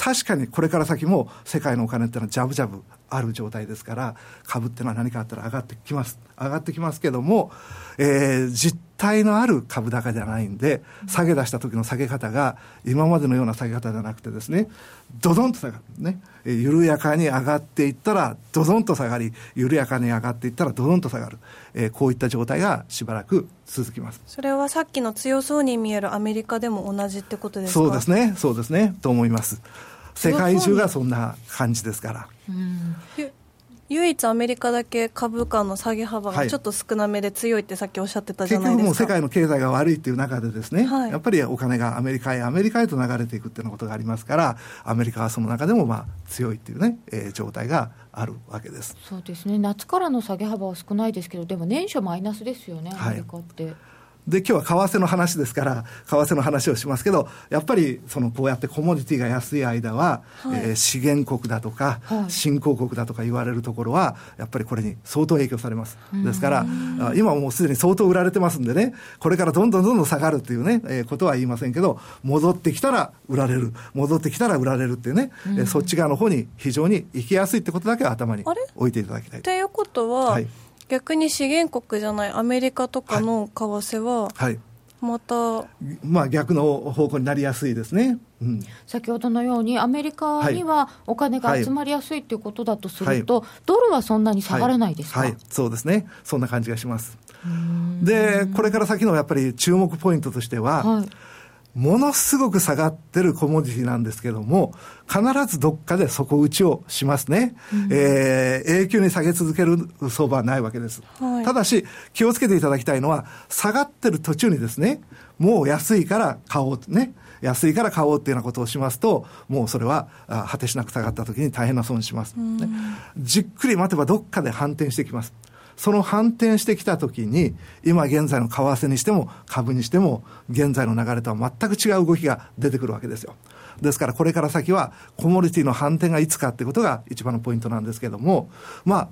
確かにこれから先も世界のお金っていうのはジャブジャブある状態ですから株っていうのは何かあったら上がってきます上がってきますけども、えー、実体のある株高じゃないんで下げ出した時の下げ方が今までのような下げ方じゃなくてですねドドンと下がるね。緩やかに上がっていったらドドンと下がり緩やかに上がっていったらドドンと下がる、えー、こういった状態がしばらく続きます。それはさっきの強そうに見えるアメリカでも同じってことですか？そうですね。そうですね。と思います。世界中がそんな感じですから。唯一アメリカだけ株価の下げ幅がちょっと少なめで強いってさっきおっしゃってたじゃないですか、結局もう世界の経済が悪いっていう中でですね、はい、やっぱりお金がアメリカへアメリカへと流れていくっていうようなことがありますからアメリカはその中でもまあ強いっていうね、えー、状態があるわけです。そうですね。夏からの下げ幅は少ないですけどでも年初マイナスですよねアメリカって。はいで、今日は為替の話ですから、為替の話をしますけど、やっぱり、その、こうやってコモディティが安い間は、はい、えー、資源国だとか、はい、新興国だとか言われるところは、やっぱりこれに相当影響されます。ですから、今もうすでに相当売られてますんでね、これからどんどんどんどん下がるっていうね、えー、ことは言いませんけど、戻ってきたら売られる、戻ってきたら売られるっていうね、うえー、そっち側の方に非常に行きやすいってことだけは頭に置いていただきたい。ということは、はい逆に資源国じゃないアメリカとかの為替は、はい、また、まあ、逆の方向になりやすいですね、うん、先ほどのように、アメリカにはお金が集まりやすいということだとすると、はい、ドルはそんなに下がらないですか、はい、そうですね、そんな感じがします。で、これから先のやっぱり注目ポイントとしては、ものすごく下がってるコモディティなんですけども、必ずどっかで底打ちをしますね。うん、えー、永久に下げ続ける相場はないわけです。はい、ただし、気をつけていただきたいのは、下がってる途中にですね、もう安いから買おうね。安いから買おうっていうようなことをしますと、もうそれは果てしなく下がった時に大変な損します、ね、じっくり待てばどっかで反転してきます。その反転してきたときに、今現在の為替にしても株にしても、現在の流れとは全く違う動きが出てくるわけですよ。ですからこれから先はコモディティの反転がいつかってことが一番のポイントなんですけども、まあ、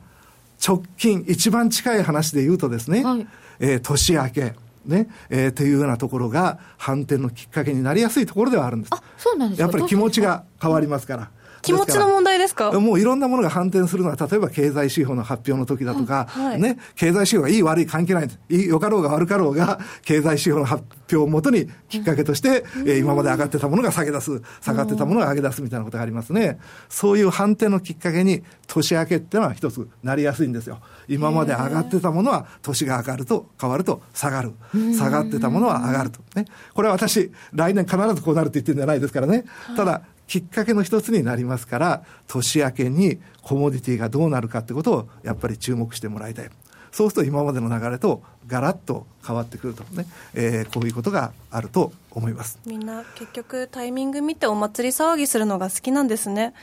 直近一番近い話で言うとですね、はい、えー、年明け、ね、えー、というようなところが反転のきっかけになりやすいところではあるんです。あ、そうなんですやっぱり気持ちが変わりますから。気持ちの問題ですか？もういろんなものが反転するのは、例えば経済指標の発表の時だとか、はい、ね、経済指標がいい悪い関係ない。いい、よかろうが悪かろうが、経済指標の発表をもとにきっかけとして、うん、えー、今まで上がってたものが下げ出す、下がってたものが上げ出すみたいなことがありますね。そういう反転のきっかけに、年明けっていうのは一つなりやすいんですよ。今まで上がってたものは、年が上がると、変わると下がる。下がってたものは上がると。ね。これは私、来年必ずこうなるって言ってるんじゃないですからね。ただ、きっかけの一つになりますから、年明けにコモディティがどうなるかってことをやっぱり注目してもらいたい。そうすると今までの流れとガラッと変わってくるとね、えー、こういうことがあると思います。みんな結局タイミング見てお祭り騒ぎするのが好きなんですね。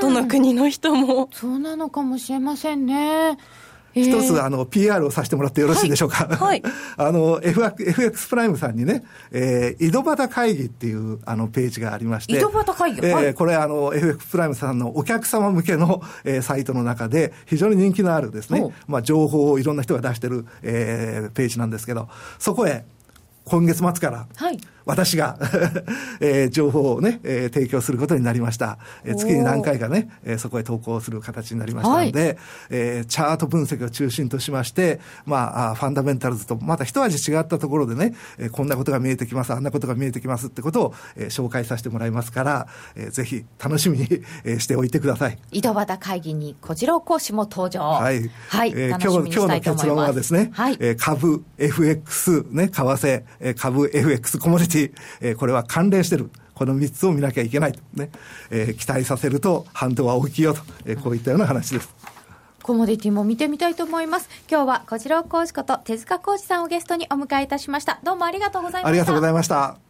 どの国の人も。そうなのかもしれませんね一つ、あの、PR をさせてもらってよろしいでしょうか。はい。あの、FX プライムさんにね、えー、井戸端会議っていう、あの、ページがありまして。井戸端会議？えー、これ、あの、FX プライムさんのお客様向けの、えー、サイトの中で、非常に人気のあるですね、まあ、情報をいろんな人が出してる、えー、ページなんですけど、そこへ、今月末から、はい。私が えー、情報をね、えー、提供することになりました。えー、月に何回かね、えー、そこへ投稿する形になりましたので、はい、えー、チャート分析を中心としまして、まあ、ファンダメンタルズとまた一味違ったところでね、えー、こんなことが見えてきます、あんなことが見えてきますってことを、えー、紹介させてもらいますから、えー、ぜひ楽しみに、えー、しておいてください。井戸端会議に小次郎講師も登場。はい。はい。えー、今日、今日の結論はですね、はい、えー、株、FX、ね、為替、えー、株、FX、コモディティ、えー、これは関連してる。この3つを見なきゃいけないとね、えー、期待させると反動は大きいよと、えー、こういったような話です。コモディティも見てみたいと思います。今日はこちらを講師こと手塚講師さんをゲストにお迎えいたしました。どうもありがとうございました。ありがとうございました。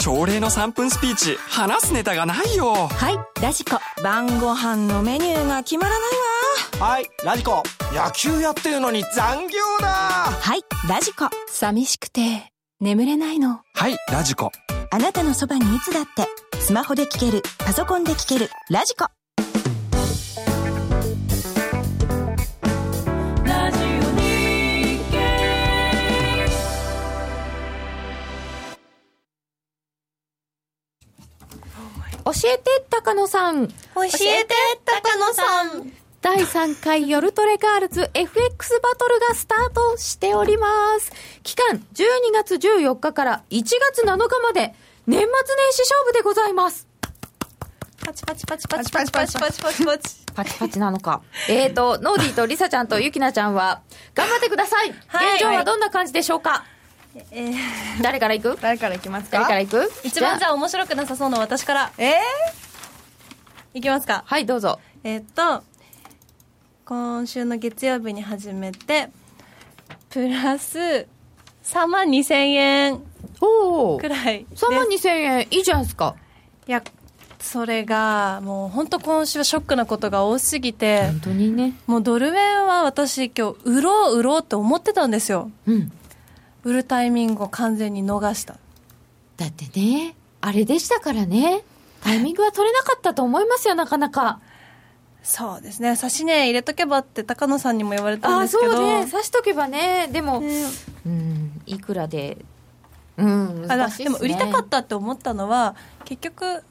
朝礼の3分スピーチ。話すネタがないよ。はいラジコ。晩ご飯のメニューが決まらないわ。はいラジコ。野球やってるのに残業だ。はいラジコ。寂しくて眠れないの。はいラジコ。あなたのそばにいつだって。スマホで聞ける。パソコンで聞ける。ラジコ教えて高野さん。教えて高野さん。第3回夜トレガールズ FX バトルがスタートしております。期間12月14日から1月7日まで年末年始勝負でございます。パチパチパチパチパチパチパチパチパチ。パチパチなのか。えーと、ノーディーとリサちゃんとユキナちゃんは、頑張ってください、はい、現状はどんな感じでしょうか、えー、誰からいく？誰からいきますか？誰からいく？一番じゃあ面白くなさそうな私から。えー、いきますか。はい、どうぞ。えっと、今週の月曜日に始めて、プラス3万2千円くらい。3万2千円、いいじゃないですか。いや、それが、もう本当今週はショックなことが多すぎて、本当にね。もうドル円は私今日、売ろう売ろうって思ってたんですよ。うん。売るタイミングを完全に逃した。だってねあれでしたからね。タイミングは取れなかったと思いますよなかなか。そうですね。指し値入れとけばって高野さんにも言われたんですけど。あそうね。指しとけばね。でも、ね、うんいくらで。うん難しい、ね、でも売りたかったって思ったのは結局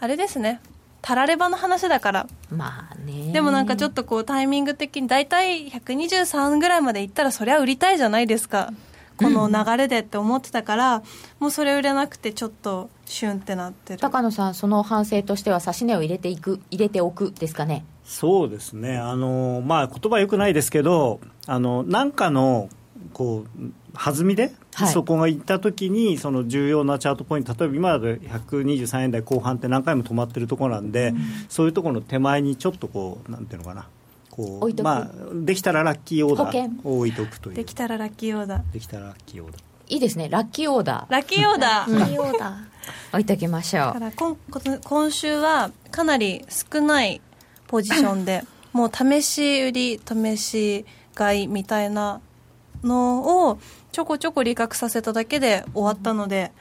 あれですねたらればの話だから。まあね。でもなんかちょっとこうタイミング的に大体123ぐらいまでいったらそりゃ売りたいじゃないですか。この流れでって思ってたから、うん、もうそれ売れなくてちょっとシュンってなってる。高野さんその反省としては指し値を入れていく入れておくですかね。そうですね。あのまあ言葉よくないですけどあのなんかのこう弾みで、はい、そこがいったときに、その重要なチャートポイント、例えば今だと123円台後半って何回も止まってるところなんで、うん、そういうところの手前にちょっとこう、なんていうのかな。こうまあ、できたらラッキーオーダーを置いとくという。できたらラッキーオーダー。できたらラッキーオーダー。いいですね。ラッキーオーダー。ラッキーオーダー、ラッキーオーダー。置いときましょう。だから今今週はかなり少ないポジションで もう試し売り試し買いみたいなのをちょこちょこ理覚させただけで終わったので、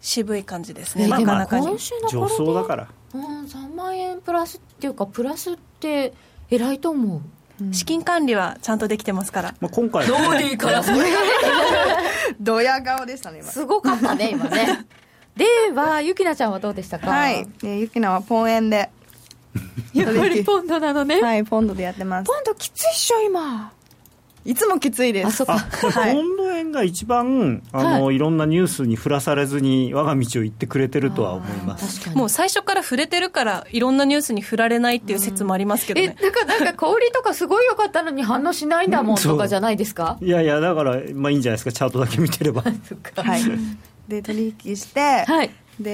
渋い感じですね、なかなかに。上層だから。うん、3万円プラスっていうか、プラスって偉いと思う。資金管理はちゃんとできてますから。まあ、今回どうでいいから、そ れドヤ顔でしたね、すごかったね、今ね。では、ゆきなちゃんはどうでしたか？はい。ゆきなはポン円で。やっぱりポンドなのね。はい、ポンドでやってます。ポンドきついっしょ、今。いつもきついです。あ、そっか。はい、ポンド円が一番、あの、はい、いろんなニュースに振らされずに、我が道を行ってくれてるとは思います。もう最初から触れてるから、いろんなニュースに振られないっていう説もありますけどね。え、だからなんか小売りとかすごい良かったのに反応しないんだもんとかじゃないですか？いやいや、だから、まあいいんじゃないですか、チャートだけ見てれば。はい。で、取引して、はい。で、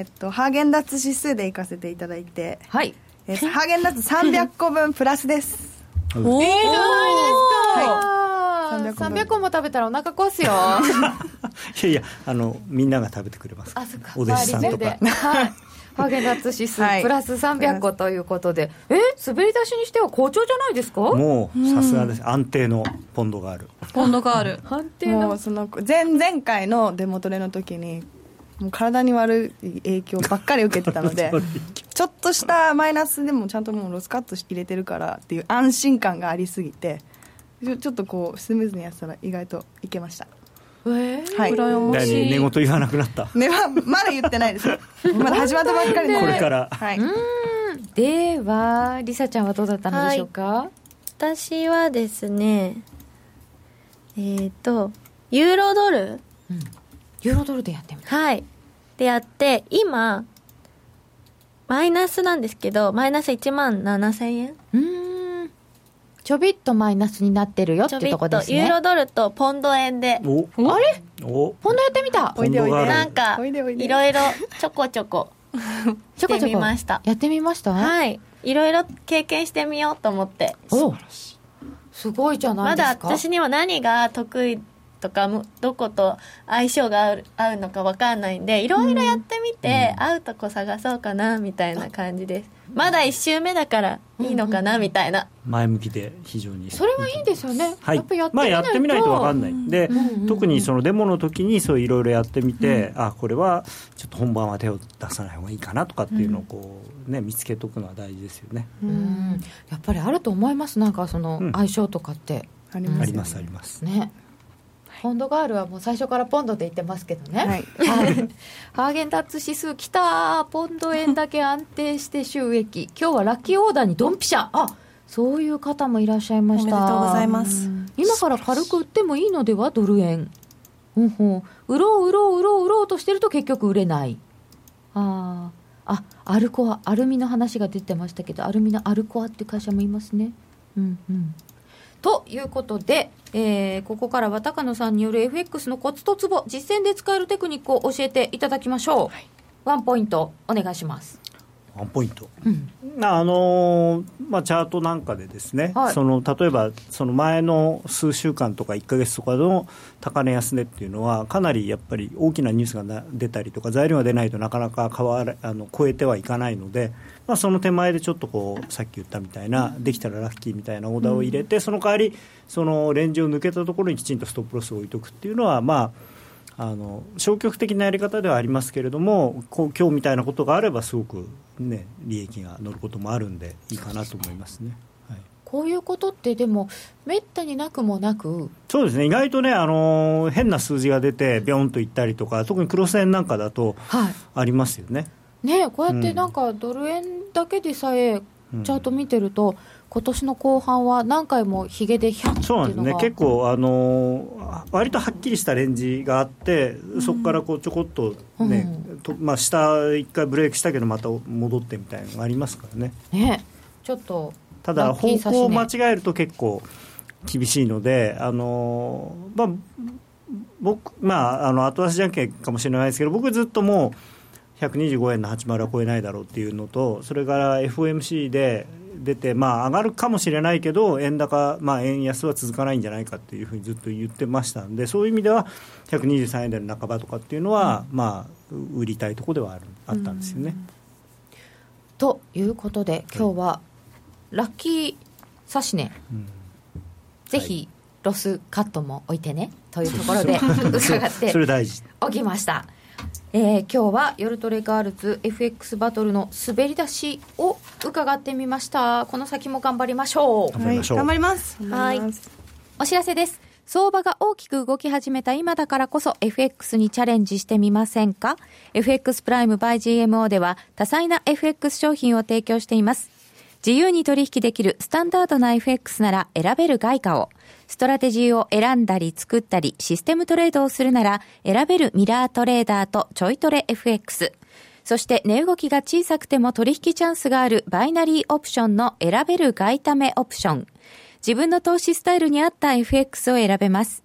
えっと、ハーゲンダッツ指数で行かせていただいて、はい。えハーゲンダッツ300個分プラスです。おおいいじゃないですか。はい。300個。も食べたらお腹壊すよ。いやいやあのみんなが食べてくれます。あそっか。お弟子さんとか。はい。ハーゲンダッツ指数、プラス300個ということで、え滑り出しにしては好調じゃないですか？もうさすがです、安定のポンドがある。ポンドがある。安定の。もうその前前回のデモトレの時にもう体に悪い影響ばっかり受けてたので ちょっとしたマイナスでもちゃんともうロスカット入れてるからっていう安心感がありすぎてちょっとこうスムーズにやってたら意外といけました。えー、はい、羨しい。寝言言わなくなった？ねままだ言ってないです。まだ始まったばっかりで これから、はい、ではりさちゃんはどうだったのでしょうか、はい、私はですねえっ、ー、とユーロドル、うん、ユーロドルでやってみた。はい。でやって、今、マイナスなんですけど、マイナス1万7000円。うん。ちょびっとマイナスになってるよっていうとこですね。ユーロドルとポンド円で。あれ？ポンドやってみた。おいでおいで。なんか、いろいろちょこちょこ。ちょこちょこ。ました。やってみました？はい。いろいろ経験してみようと思って。おすごいじゃないですか。まだ私には何が得意とかどこと相性が合う合うのか分かんないんでいろいろやってみて、うん、合うとこ探そうかなみたいな感じです。まだ1周目だからいいのかなみたいな。前向きで非常に。それはいいですよね、はい、やっぱやってみないと,、まあ、やってみないと分かんない、で、うんうん、特にそのデモの時にそういろいろやってみて、うん、あこれはちょっと本番は手を出さない方がいいかなとかっていうのをこう、ね、見つけとくのは大事ですよね、うん、やっぱりあると思います。なんかその相性とかって、ありますあります。ねポンドガールはもう最初からポンドで言ってますけどね、はい、ハーゲンダッツ指数きた。ポンド円だけ安定して収益。今日はラッキーオーダーにドンピシャ。あそういう方もいらっしゃいました。おめでとうございます。今から軽く売ってもいいのではドル円。うんほん。売ろう売ろう売ろう売ろうとしてると結局売れない。ああアルコアアルミの話が出てましたけどアルミのアルコアっていう会社もいますね。うんうんということで、えー、ここからは高野さんによる FX のコツとツボ、実践で使えるテクニックを教えていただきましょう。はい、ワンポイントお願いします。ワンポイント、うん、あのまあ、チャートなんかでですね、はい、その例えばその前の数週間とか1か月とかの高値安値っていうのはかなりやっぱり大きなニュースが出たりとか材料が出ないとなかなか変わあの超えてはいかないので、まあ、その手前でちょっとこうさっき言ったみたいな、できたらラッキーみたいなオーダーを入れて、うん、その代わりそのレンジを抜けたところにきちんとストップロスを置いとくっていうのはまああの消極的なやり方ではありますけれどもこう今日みたいなことがあればすごく、ね、利益が乗ることもあるんでいいかなと思いますね。こういうことってでもめったになくもなく？そうですね。意外とねあの変な数字が出てビョンといったりとか特にクロス円なんかだとありますよね、はいねこうやってなんかドル円だけでさえチャート見てると、うん、今年の後半は何回もひげで100そうなんですね。結構あのー、割とはっきりしたレンジがあって、うん、そこからこうちょこっとね、うん、とまあ、下一回ブレイクしたけどまた戻ってみたいなのがありますからね。ね。ちょっとただ方向を間違えると結構厳しいのであのー、まあ僕まああの後出しじゃんけんかもしれないですけど僕ずっともう125円の80は超えないだろうっていうのとそれから FOMC で出て、まあ、上がるかもしれないけど円高、まあ、円安は続かないんじゃないかっていうふうにずっと言ってましたんでそういう意味では123円台の半ばとかっていうのは、うん、まあ、売りたいところではあるあったんですよね。ということで今日はラッキー指し値、うん、ぜひ、ロスカットも置いてねというところで伺っておきました。えー、今日は夜トレガールズ FX バトルの滑り出しを伺ってみました。この先も頑張りましょう。頑張りましょう、はい、頑張ります。はい。お知らせです。相場が大きく動き始めた今だからこそ FX にチャレンジしてみませんか ?FX プライム by GMO では多彩な FX 商品を提供しています。自由に取引できるスタンダードな FX なら選べる外貨を。ストラテジーを選んだり作ったりシステムトレードをするなら選べるミラートレーダーとちょいトレ FX。そして値動きが小さくても取引チャンスがあるバイナリーオプションの選べる外為オプション。自分の投資スタイルに合った FX を選べます。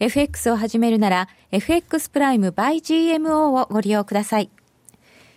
FX を始めるなら FX プライム by GMO をご利用ください。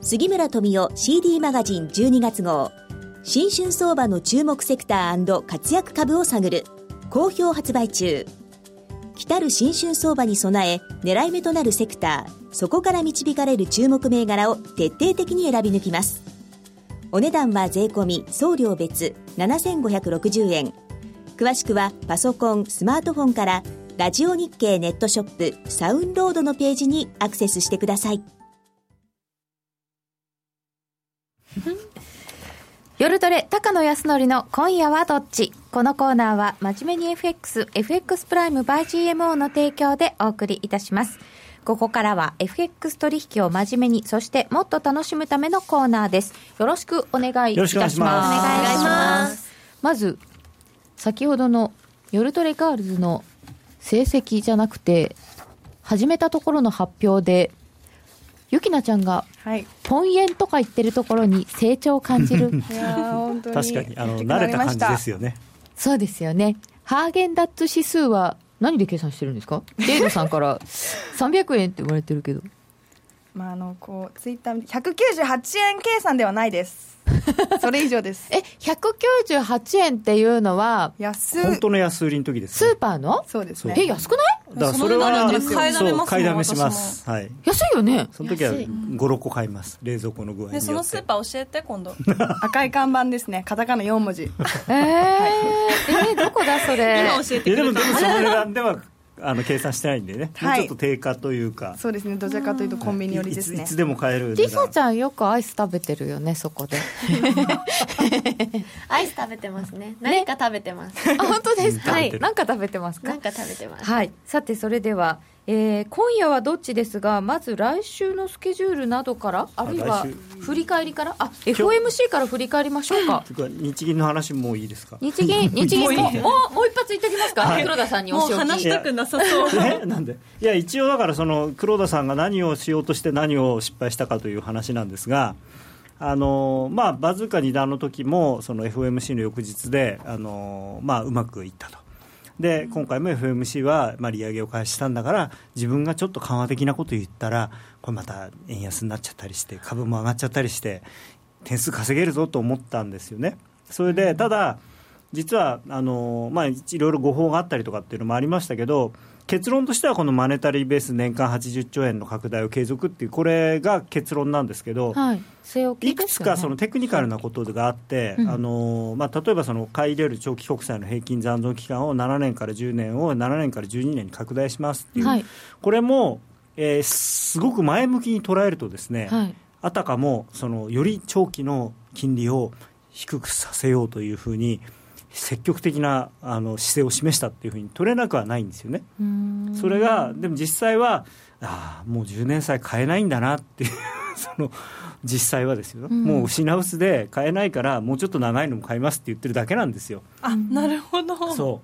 杉村富夫 CD マガジン12月号。新春相場の注目セクター活躍株を探る。好評発売中。来たる新春相場に備え狙い目となるセクター。そこから導かれる注目銘柄を徹底的に選び抜きます。お値段は税込み送料別7560円。詳しくはパソコンスマートフォンからラジオ日経ネットショップサウンロードのページにアクセスしてください。夜トレ高野康則の今夜はどっち？このコーナーは真面目に FX、FX プライム by GMO の提供でお送りいたします。ここからは FX 取引を真面目に、そしてもっと楽しむためのコーナーです。よろしくお願いいたします。お願いします。まず、先ほどの夜トレガールズの成績じゃなくて、始めたところの発表で、ゆきなちゃんが、はい、ポン円とか言ってるところに成長を感じる。いや本当に。確かにあの慣れた感じですよね。そうですよね。ハーゲンダッツ指数は何で計算してるんですか？デードさんから300円って言われてるけど。まああのこうツイッター198円計算ではないです それ以上です。え198円っていうのは安本当の安売りの時です、ね、スーパーの？そうですね。え安くない？だからそれはそう買いだめします。はい。安いよね。その時は56個買います。冷蔵庫の具合にそのスーパー教えて今度。赤い看板ですね。カタカナ4文字。えー、はい、えー、どこだそれ？今教えてくれたでもその値段ではあの計算してないんでね、はい、ちょっと低下というか。そうですね。どちらかというとコンビニ寄りですね。いつでも買えるリサちゃんよくアイス食べてるよねそこで。アイス食べてますね。何か食べてます、あ本当ですか？はい。何か食べてますか？何か食べてます。はい。さてそれではえー、今夜はどっちですが、まず来週のスケジュールなどから、あるいは振り返りから、あ FOMC から振り返りましょうか。日銀の話もいいですか？日銀、日銀も、もう、もう一発いってきますか、はい、黒田さんにお仕置き話したくなさそう。えなんで？いや、一応だから、その黒田さんが何をしようとして何を失敗したかという話なんですが、あのまあ、バズーカ2段の時もその FOMC の翌日で、あのまあ、うまくいったと。で今回も FMC は、まあ、利上げを開始したんだから自分がちょっと緩和的なことを言ったらこれまた円安になっちゃったりして株も上がっちゃったりして点数稼げるぞと思ったんですよね。それでただ実はあの、まあ、いろいろ誤報があったりとかっていうのもありましたけど結論としてはこのマネタリーベース年間80兆円の拡大を継続っていうこれが結論なんですけど、はい、いくつかそのテクニカルなことがあって、はい、あのまあ、例えばその買い入れる長期国債の平均残存期間を7年から10年を7年から12年に拡大しますっていう、はい、これも、えー、すごく前向きに捉えるとですね、あたかもそのより長期の金利を低くさせようというふうに積極的なあの姿勢を示したっていうふうに取れなくはないんですよね。それがでも実際はああもう10年債買えないんだなっていう その実際はですよ、もう品薄で買えないからもうちょっと長いのも買いますって言ってるだけなんですよ。あなるほど。そ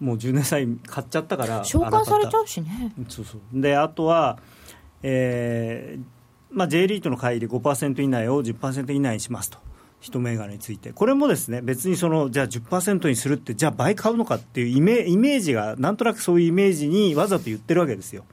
う。もう10年債買っちゃったから紹介されちゃうしね。そうそう。であとは、えーまあ、J リートの買い入れ5%以内を10%以内にしますと一銘柄について、これもですね別にそのじゃあ10%にするって、じゃあ倍買うのかっていうイメイメージが、なんとなくそういうイメージにわざと言ってるわけですよ。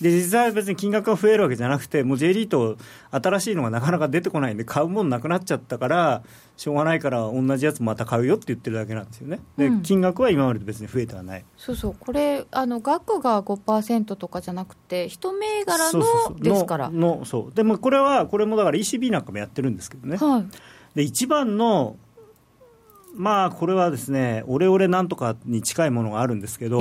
で実際は別に金額が増えるわけじゃなくて、もう J リート、新しいのがなかなか出てこないんで、買うものなくなっちゃったから、しょうがないから、同じやつまた買うよって言ってるだけなんですよね、で、うん、金額は今までと別に増えてはない。そうそう、これ、あの額が5%とかじゃなくて、一銘柄のですから。のそう。でもこれは、これもだから ECB なんかもやってるんですけどね。はいで一番のまあこれはですねオレオレなんとかに近いものがあるんですけど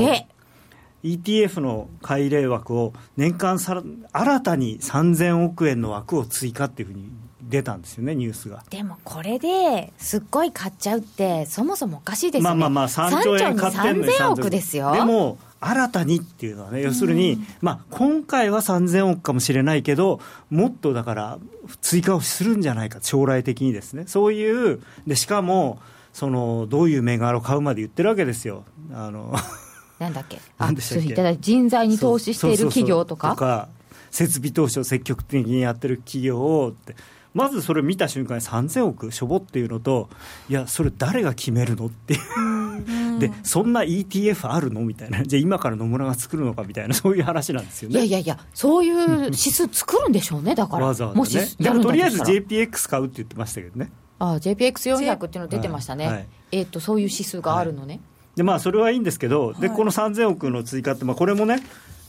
ETF の買い入れ枠を年間さ新たに3000億円の枠を追加っていうふうに出たんですよね、ニュースが。でもこれですっごい買っちゃうって、そもそもおかしいですよね。まあまあまあ、3兆円買ってんのに3000億ですよ。でも、新たにっていうのはね、要するに、まあ、今回は3000億かもしれないけど、もっとだから、追加をするんじゃないか、将来的にですね、そういう、でしかも、そのどういう銘柄を買うまで言ってるわけですよ。あのなんだっけ、あ人材に投資している企業とか？とか設備投資を積極的にやってる企業をって、まずそれ見た瞬間に3000億しょぼっていうのと、いや、それ誰が決めるのっていう、で、そんな ETF あるのみたいな、じゃあ今から野村が作るのかみたいな、そういう話なんですよね。いやいやいや、そういう指数作るんでしょうね、だから。わざわざ、ね、もしでもとりあえず JPX 買うって言ってましたけどね。ああ、JPX400 っていうの出てましたね。はいはい、えっ、ー、と、そういう指数があるのね。はい、でまあ、それはいいんですけど、でこの3000億の追加って、まあ、これもね、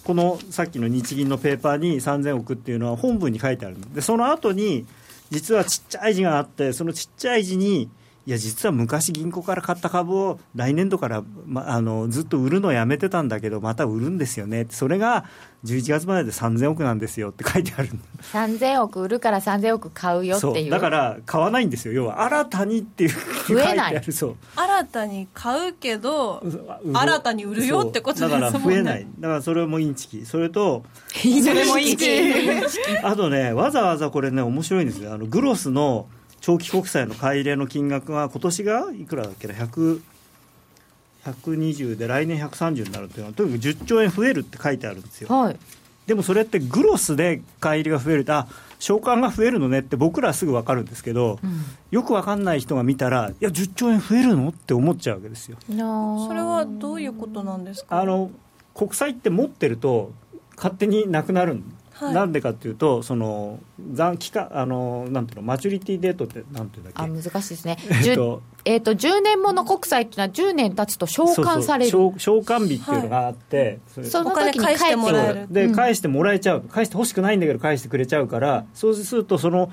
このさっきの日銀のペーパーに3000億っていうのは本文に書いてあるでその後に実はちっちゃい字があってそのちっちゃい字にいや実は昔銀行から買った株を来年度から、ま、あのずっと売るのやめてたんだけどまた売るんですよね。それが11月までで3000億なんですよって書いてある3000億売るから3000億買うよっていう。だから買わないんですよ。要は新たにっていう増えない新たに買うけど新たに売るよってことですもんねだから増えないだからそれもインチキ。それとそれもインチキ。あとねわざわざこれね面白いんですよ。あのグロスの長期国債の買い入れの金額が今年がいくらだっけな？100 120で来年130になるっていうのはとにかく10兆円増えるって書いてあるんですよ、はい、でもそれってグロスで買い入れが増えるあ償還が増えるのねって僕らはすぐ分かるんですけど、うん、よく分かんない人が見たらいや10兆円増えるのって思っちゃうわけですよ。それはどういうことなんですか？あの国債って持ってると勝手になくなるんなんでかっていうと、その残期間あのなんていうのマチュリティデートってなんていうんだっけ？あ難しいですね。えっとえーと、10年もの国債っていうのは10年経つと償還される。償還日っていうのがあって、はい、その時に返してもらえるで返してもらえちゃう。返してほしくないんだけど返してくれちゃうからそうするとその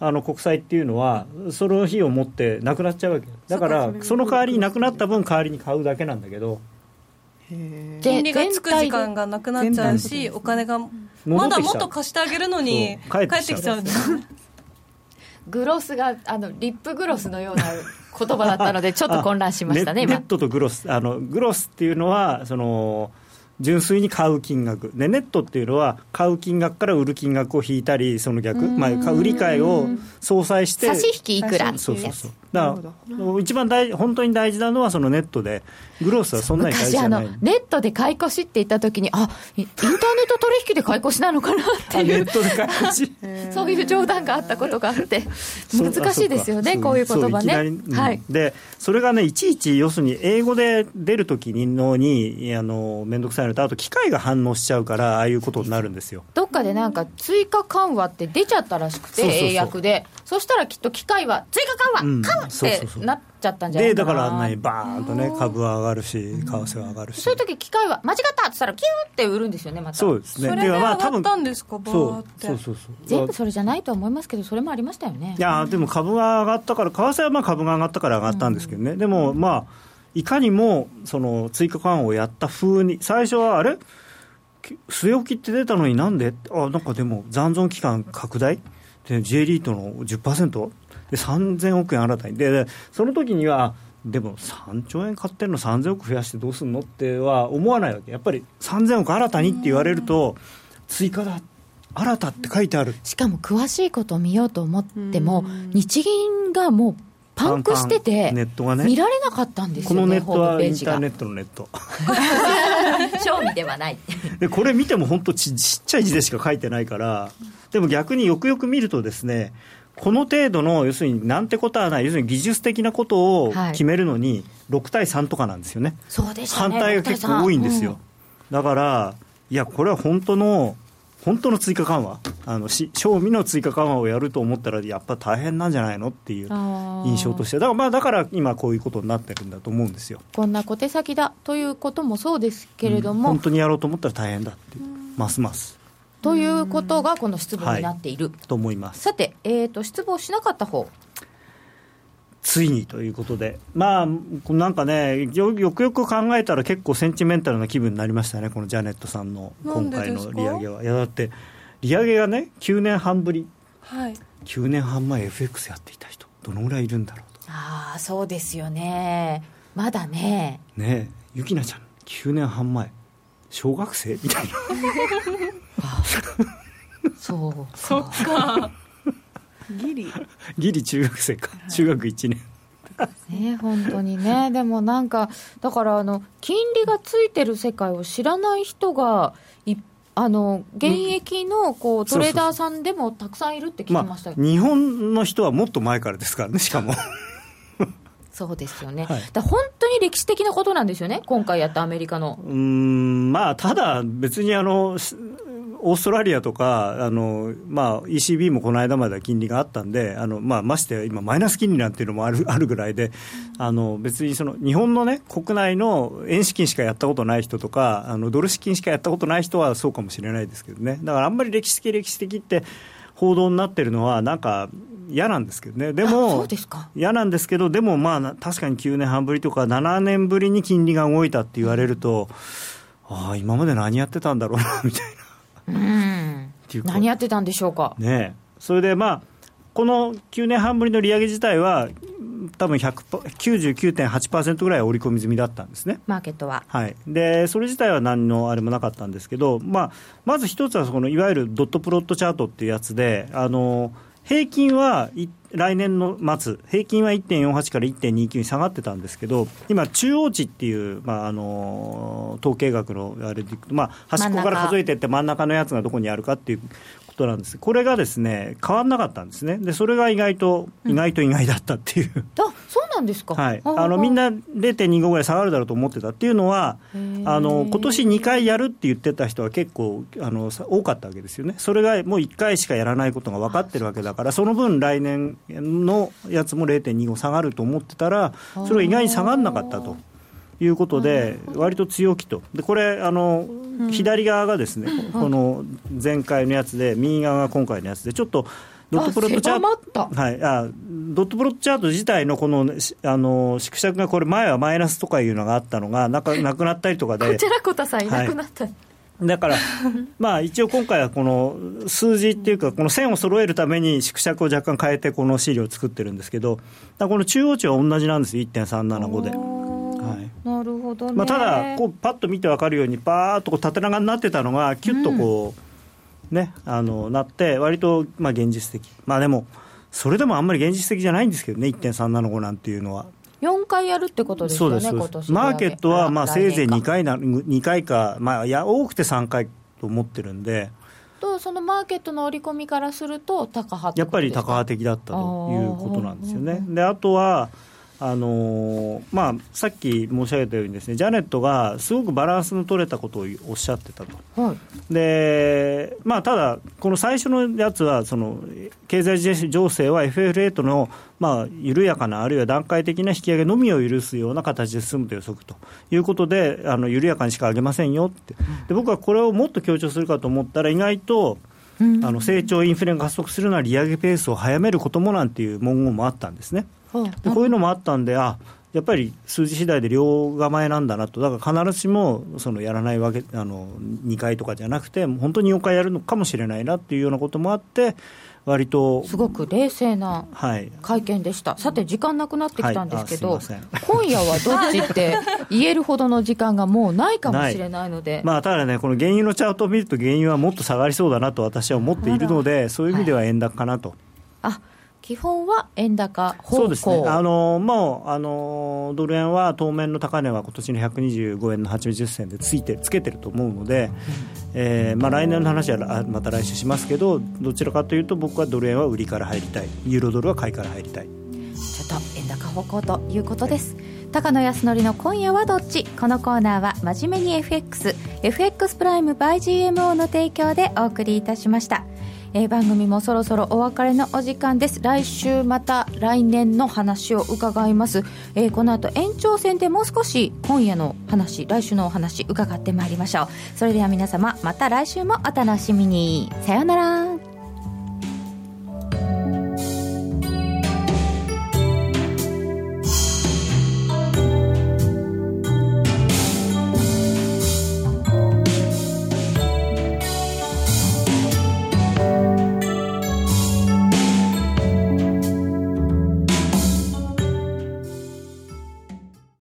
あの国債っていうのはその日をもってなくなっちゃうわけ。だからその代わりになくなった分代わりに買うだけなんだけど金利がつく時間がなくなっちゃうしお金がまだもっと貸してあげるのに帰ってきちゃう。んです グロスがあのリップグロスのような言葉だったのでちょっと混乱しましたねネットとグロスあのグロスっていうのはその純粋に買う金額。でネットっていうのは買う金額から売る金額を引いたりその逆、まあ、売り買いを相殺して差し引きいくらそうそうそう。だから一番大本当に大事なのはそのネットで。グロースはそんなに大事じゃない。ネットで買い越しって言った時にあインターネット取引で買い越しなのかなっていう。そういう冗談があったことがあって。難しいですよねこういう言葉ね、うん、はい、でそれがねいちいち要するに英語で出る時のにあの面倒くさいのとあと機械が反応しちゃうからああいうことになるんですよ。どっかでなんか追加緩和って出ちゃったらしくて英訳で。そしたらきっと機械は追加緩和、うん、緩和ってなってちゃったんじゃないでだからあんなにバーンとね株は上がるし為替は上がるし、そういう時機械は間違ったって言ったらキューって売るんですよねまた。そうですね。それで上がったんですか、まあ、そうそうそうそう。全部それじゃないと思いますけどそれもありましたよね。いやでも株が上がったから為替はまあ株が上がったから上がったんですけどね、うん、でもまあいかにもその追加緩和をやった風に最初はあれ？据え置きって出たのになんで？あなんかでも残存期間拡大？で J リートの10%で3000億円新たに。でその時にはでも3兆円買ってるの3000億増やしてどうすんのっては思わないわけ。やっぱり3000億新たにって言われると追加だ新たって書いてある。しかも詳しいことを見ようと思っても日銀がもうパンクしててネットが、ね、見られなかったんですよ、ね、このネットはインターネットのネット。賞味ではない。でこれ見ても本当ちちっちゃい字でしか書いてないからでも逆によくよく見るとですねこの程度の要するになんてことはない要するに技術的なことを決めるのに6対3とかなんですよね、そうでね、反対が結構多いんですよ、うん、だからいやこれは本当の本当の追加緩和？あのし賞味の追加緩和をやると思ったらやっぱ大変なんじゃないのっていう印象として。だからまあだから今こういうことになってるんだと思うんですよ。こんな小手先だということもそうですけれども、うん、本当にやろうと思ったら大変だってますます。ということがこの失望になっている、はい、と思います。さて、えーと、失望しなかった方ついにということで、まあ、なんかねよ、よくよく考えたら、結構センチメンタルな気分になりましたね、このジャネットさんの今回の利上げは。いやだって利上げがね、9年半ぶり、はい、9年半前、FX やっていた人、どのぐらいいるんだろうと。ああ、そうですよね、まだね。ねゆきなちゃん、9年半前、小学生？みたいな。そうそっかギリ。ギリ中学生か。中学1年。ね本当にね。でもなんかだからあの金利がついてる世界を知らない人がいあの現役のこうトレーダーさんでもたくさんいるって聞きましたまあ、日本の人はもっと前からですからね、しかも。そうですよね、はい、だ本当に歴史的なことなんですよね、今回やったアメリカの。うんまあ、ただ、別にあのオーストラリアとか、あのまあ、ECB もこの間までは金利があったんで、あのまあ、まして今、マイナス金利なんていうのもある あるぐらいで、あの別にその日本の、ね、国内の円資金しかやったことない人とか、あのドル資金しかやったことない人はそうかもしれないですけどね、だからあんまり歴史的、歴史的って報道になってるのは、なんか嫌なんですけどね、でも、嫌なんですけど、でもまあ、確かに9年半ぶりとか、7年ぶりに金利が動いたって言われると、ああ、今まで何やってたんだろうなみたいな。うん。何やってたんでしょうか？ねそれでまあこの9年半ぶりの利上げ自体は、多分99.8%ぐらい織り込み済みだったんですね、マーケットは。はい、でそれ自体は何のあれもなかったんですけど、まあ、まず一つはこのいわゆるドットプロットチャートっていうやつで、あの平均は来年の末、平均は1.48から1.29に下がってたんですけど、今、中央値っていう、まあ、あの統計学のあれでまあ、端っこから数えていって真ん中のやつがどこにあるかっていうことなんです。これがですね変わらなかったんですね。でそれが意外と、意外と意外だったっていう、あそうなんですか、はい、あのみんな0.25ぐらい下がるだろうと思ってたっていうのはあの今年2回やるって言ってた人は結構あの多かったわけですよね。それがもう1回しかやらないことが分かってるわけだからその分来年のやつも0.25下がると思ってたらそれが意外に下がらなかったと。いうことで、割と強気と、でこれあの、左側がですね、この前回のやつで、右側が今回のやつで、ちょっとドットプロットチャート、はい、あドットプロットチャート自体のこのあの縮尺が、これ、前はマイナスとかいうのがあったのが、なか なくなったりとかで。こちらこたさんいなくなった、はい。だから、まあ、一応今回はこの数字っていうか、この線を揃えるために縮尺を若干変えて、この資料を作ってるんですけど、この中央値は同じなんです、1.375で。なるほど、ね、まあ、ただこうパッと見て分かるようにパーッとこう縦長になってたのがキュッとこう、ね、あのなって割とまあ現実的。まあでもそれでもあんまり現実的じゃないんですけどね1.375なんていうのは。4回やるってことですよね、そうですマーケットはまあせいぜい2回な2回か、まあ、いや多くて3回と思ってるんで。とそのマーケットの織り込みからすると、高派やっぱり高派的だったということなんですよね。であとはあのー、まあ、さっき申し上げたようにですねジャネットがすごくバランスの取れたことをおっしゃってたと、はい、でまあ、ただ、この最初のやつはその経済情勢は FF レートの、まあ、緩やかなあるいは段階的な引き上げのみを許すような形で進むと予測ということであの緩やかにしか上げませんよって。で僕はこれをもっと強調するかと思ったら意外とあの成長インフレが加速するのは利上げペースを早めることもなんていう文言もあったんですね。でこういうのもあったんで、あやっぱり数字次第で両構えなんだなと、だから必ずしもそのやらないわけあの2回とかじゃなくて、本当に4回やるのかもしれないなっていうようなこともあって、割とすごく冷静な会見でした、はい、さて、時間なくなってきたんですけど、はい、今夜はどっちって言えるほどの時間がもうないかもしれないので、まあ、ただね、この原油のチャートを見ると、原油はもっと下がりそうだなと私は思っているので、そういう意味では円高かなと。あ基本は円高方向。そうですね、あのもうあのドル円は当面の高値は今年の125円の80銭でついてつけてると思うので、うん、えー、まあ、来年の話はまた来週しますけど、どちらかというと、僕はドル円は売りから入りたい、ユーロドルは買いから入りたい。ちょっと円高方向ということです。高野康則の今夜はどっち？このコーナーは真面目に FX FX プライム by GMO の提供でお送りいたしましたえー、番組もそろそろお別れのお時間です。来週また来年の話を伺います、えー、この後延長戦でもう少し今夜の話来週のお話伺ってまいりましょう。それでは皆様また来週もお楽しみに。さようなら。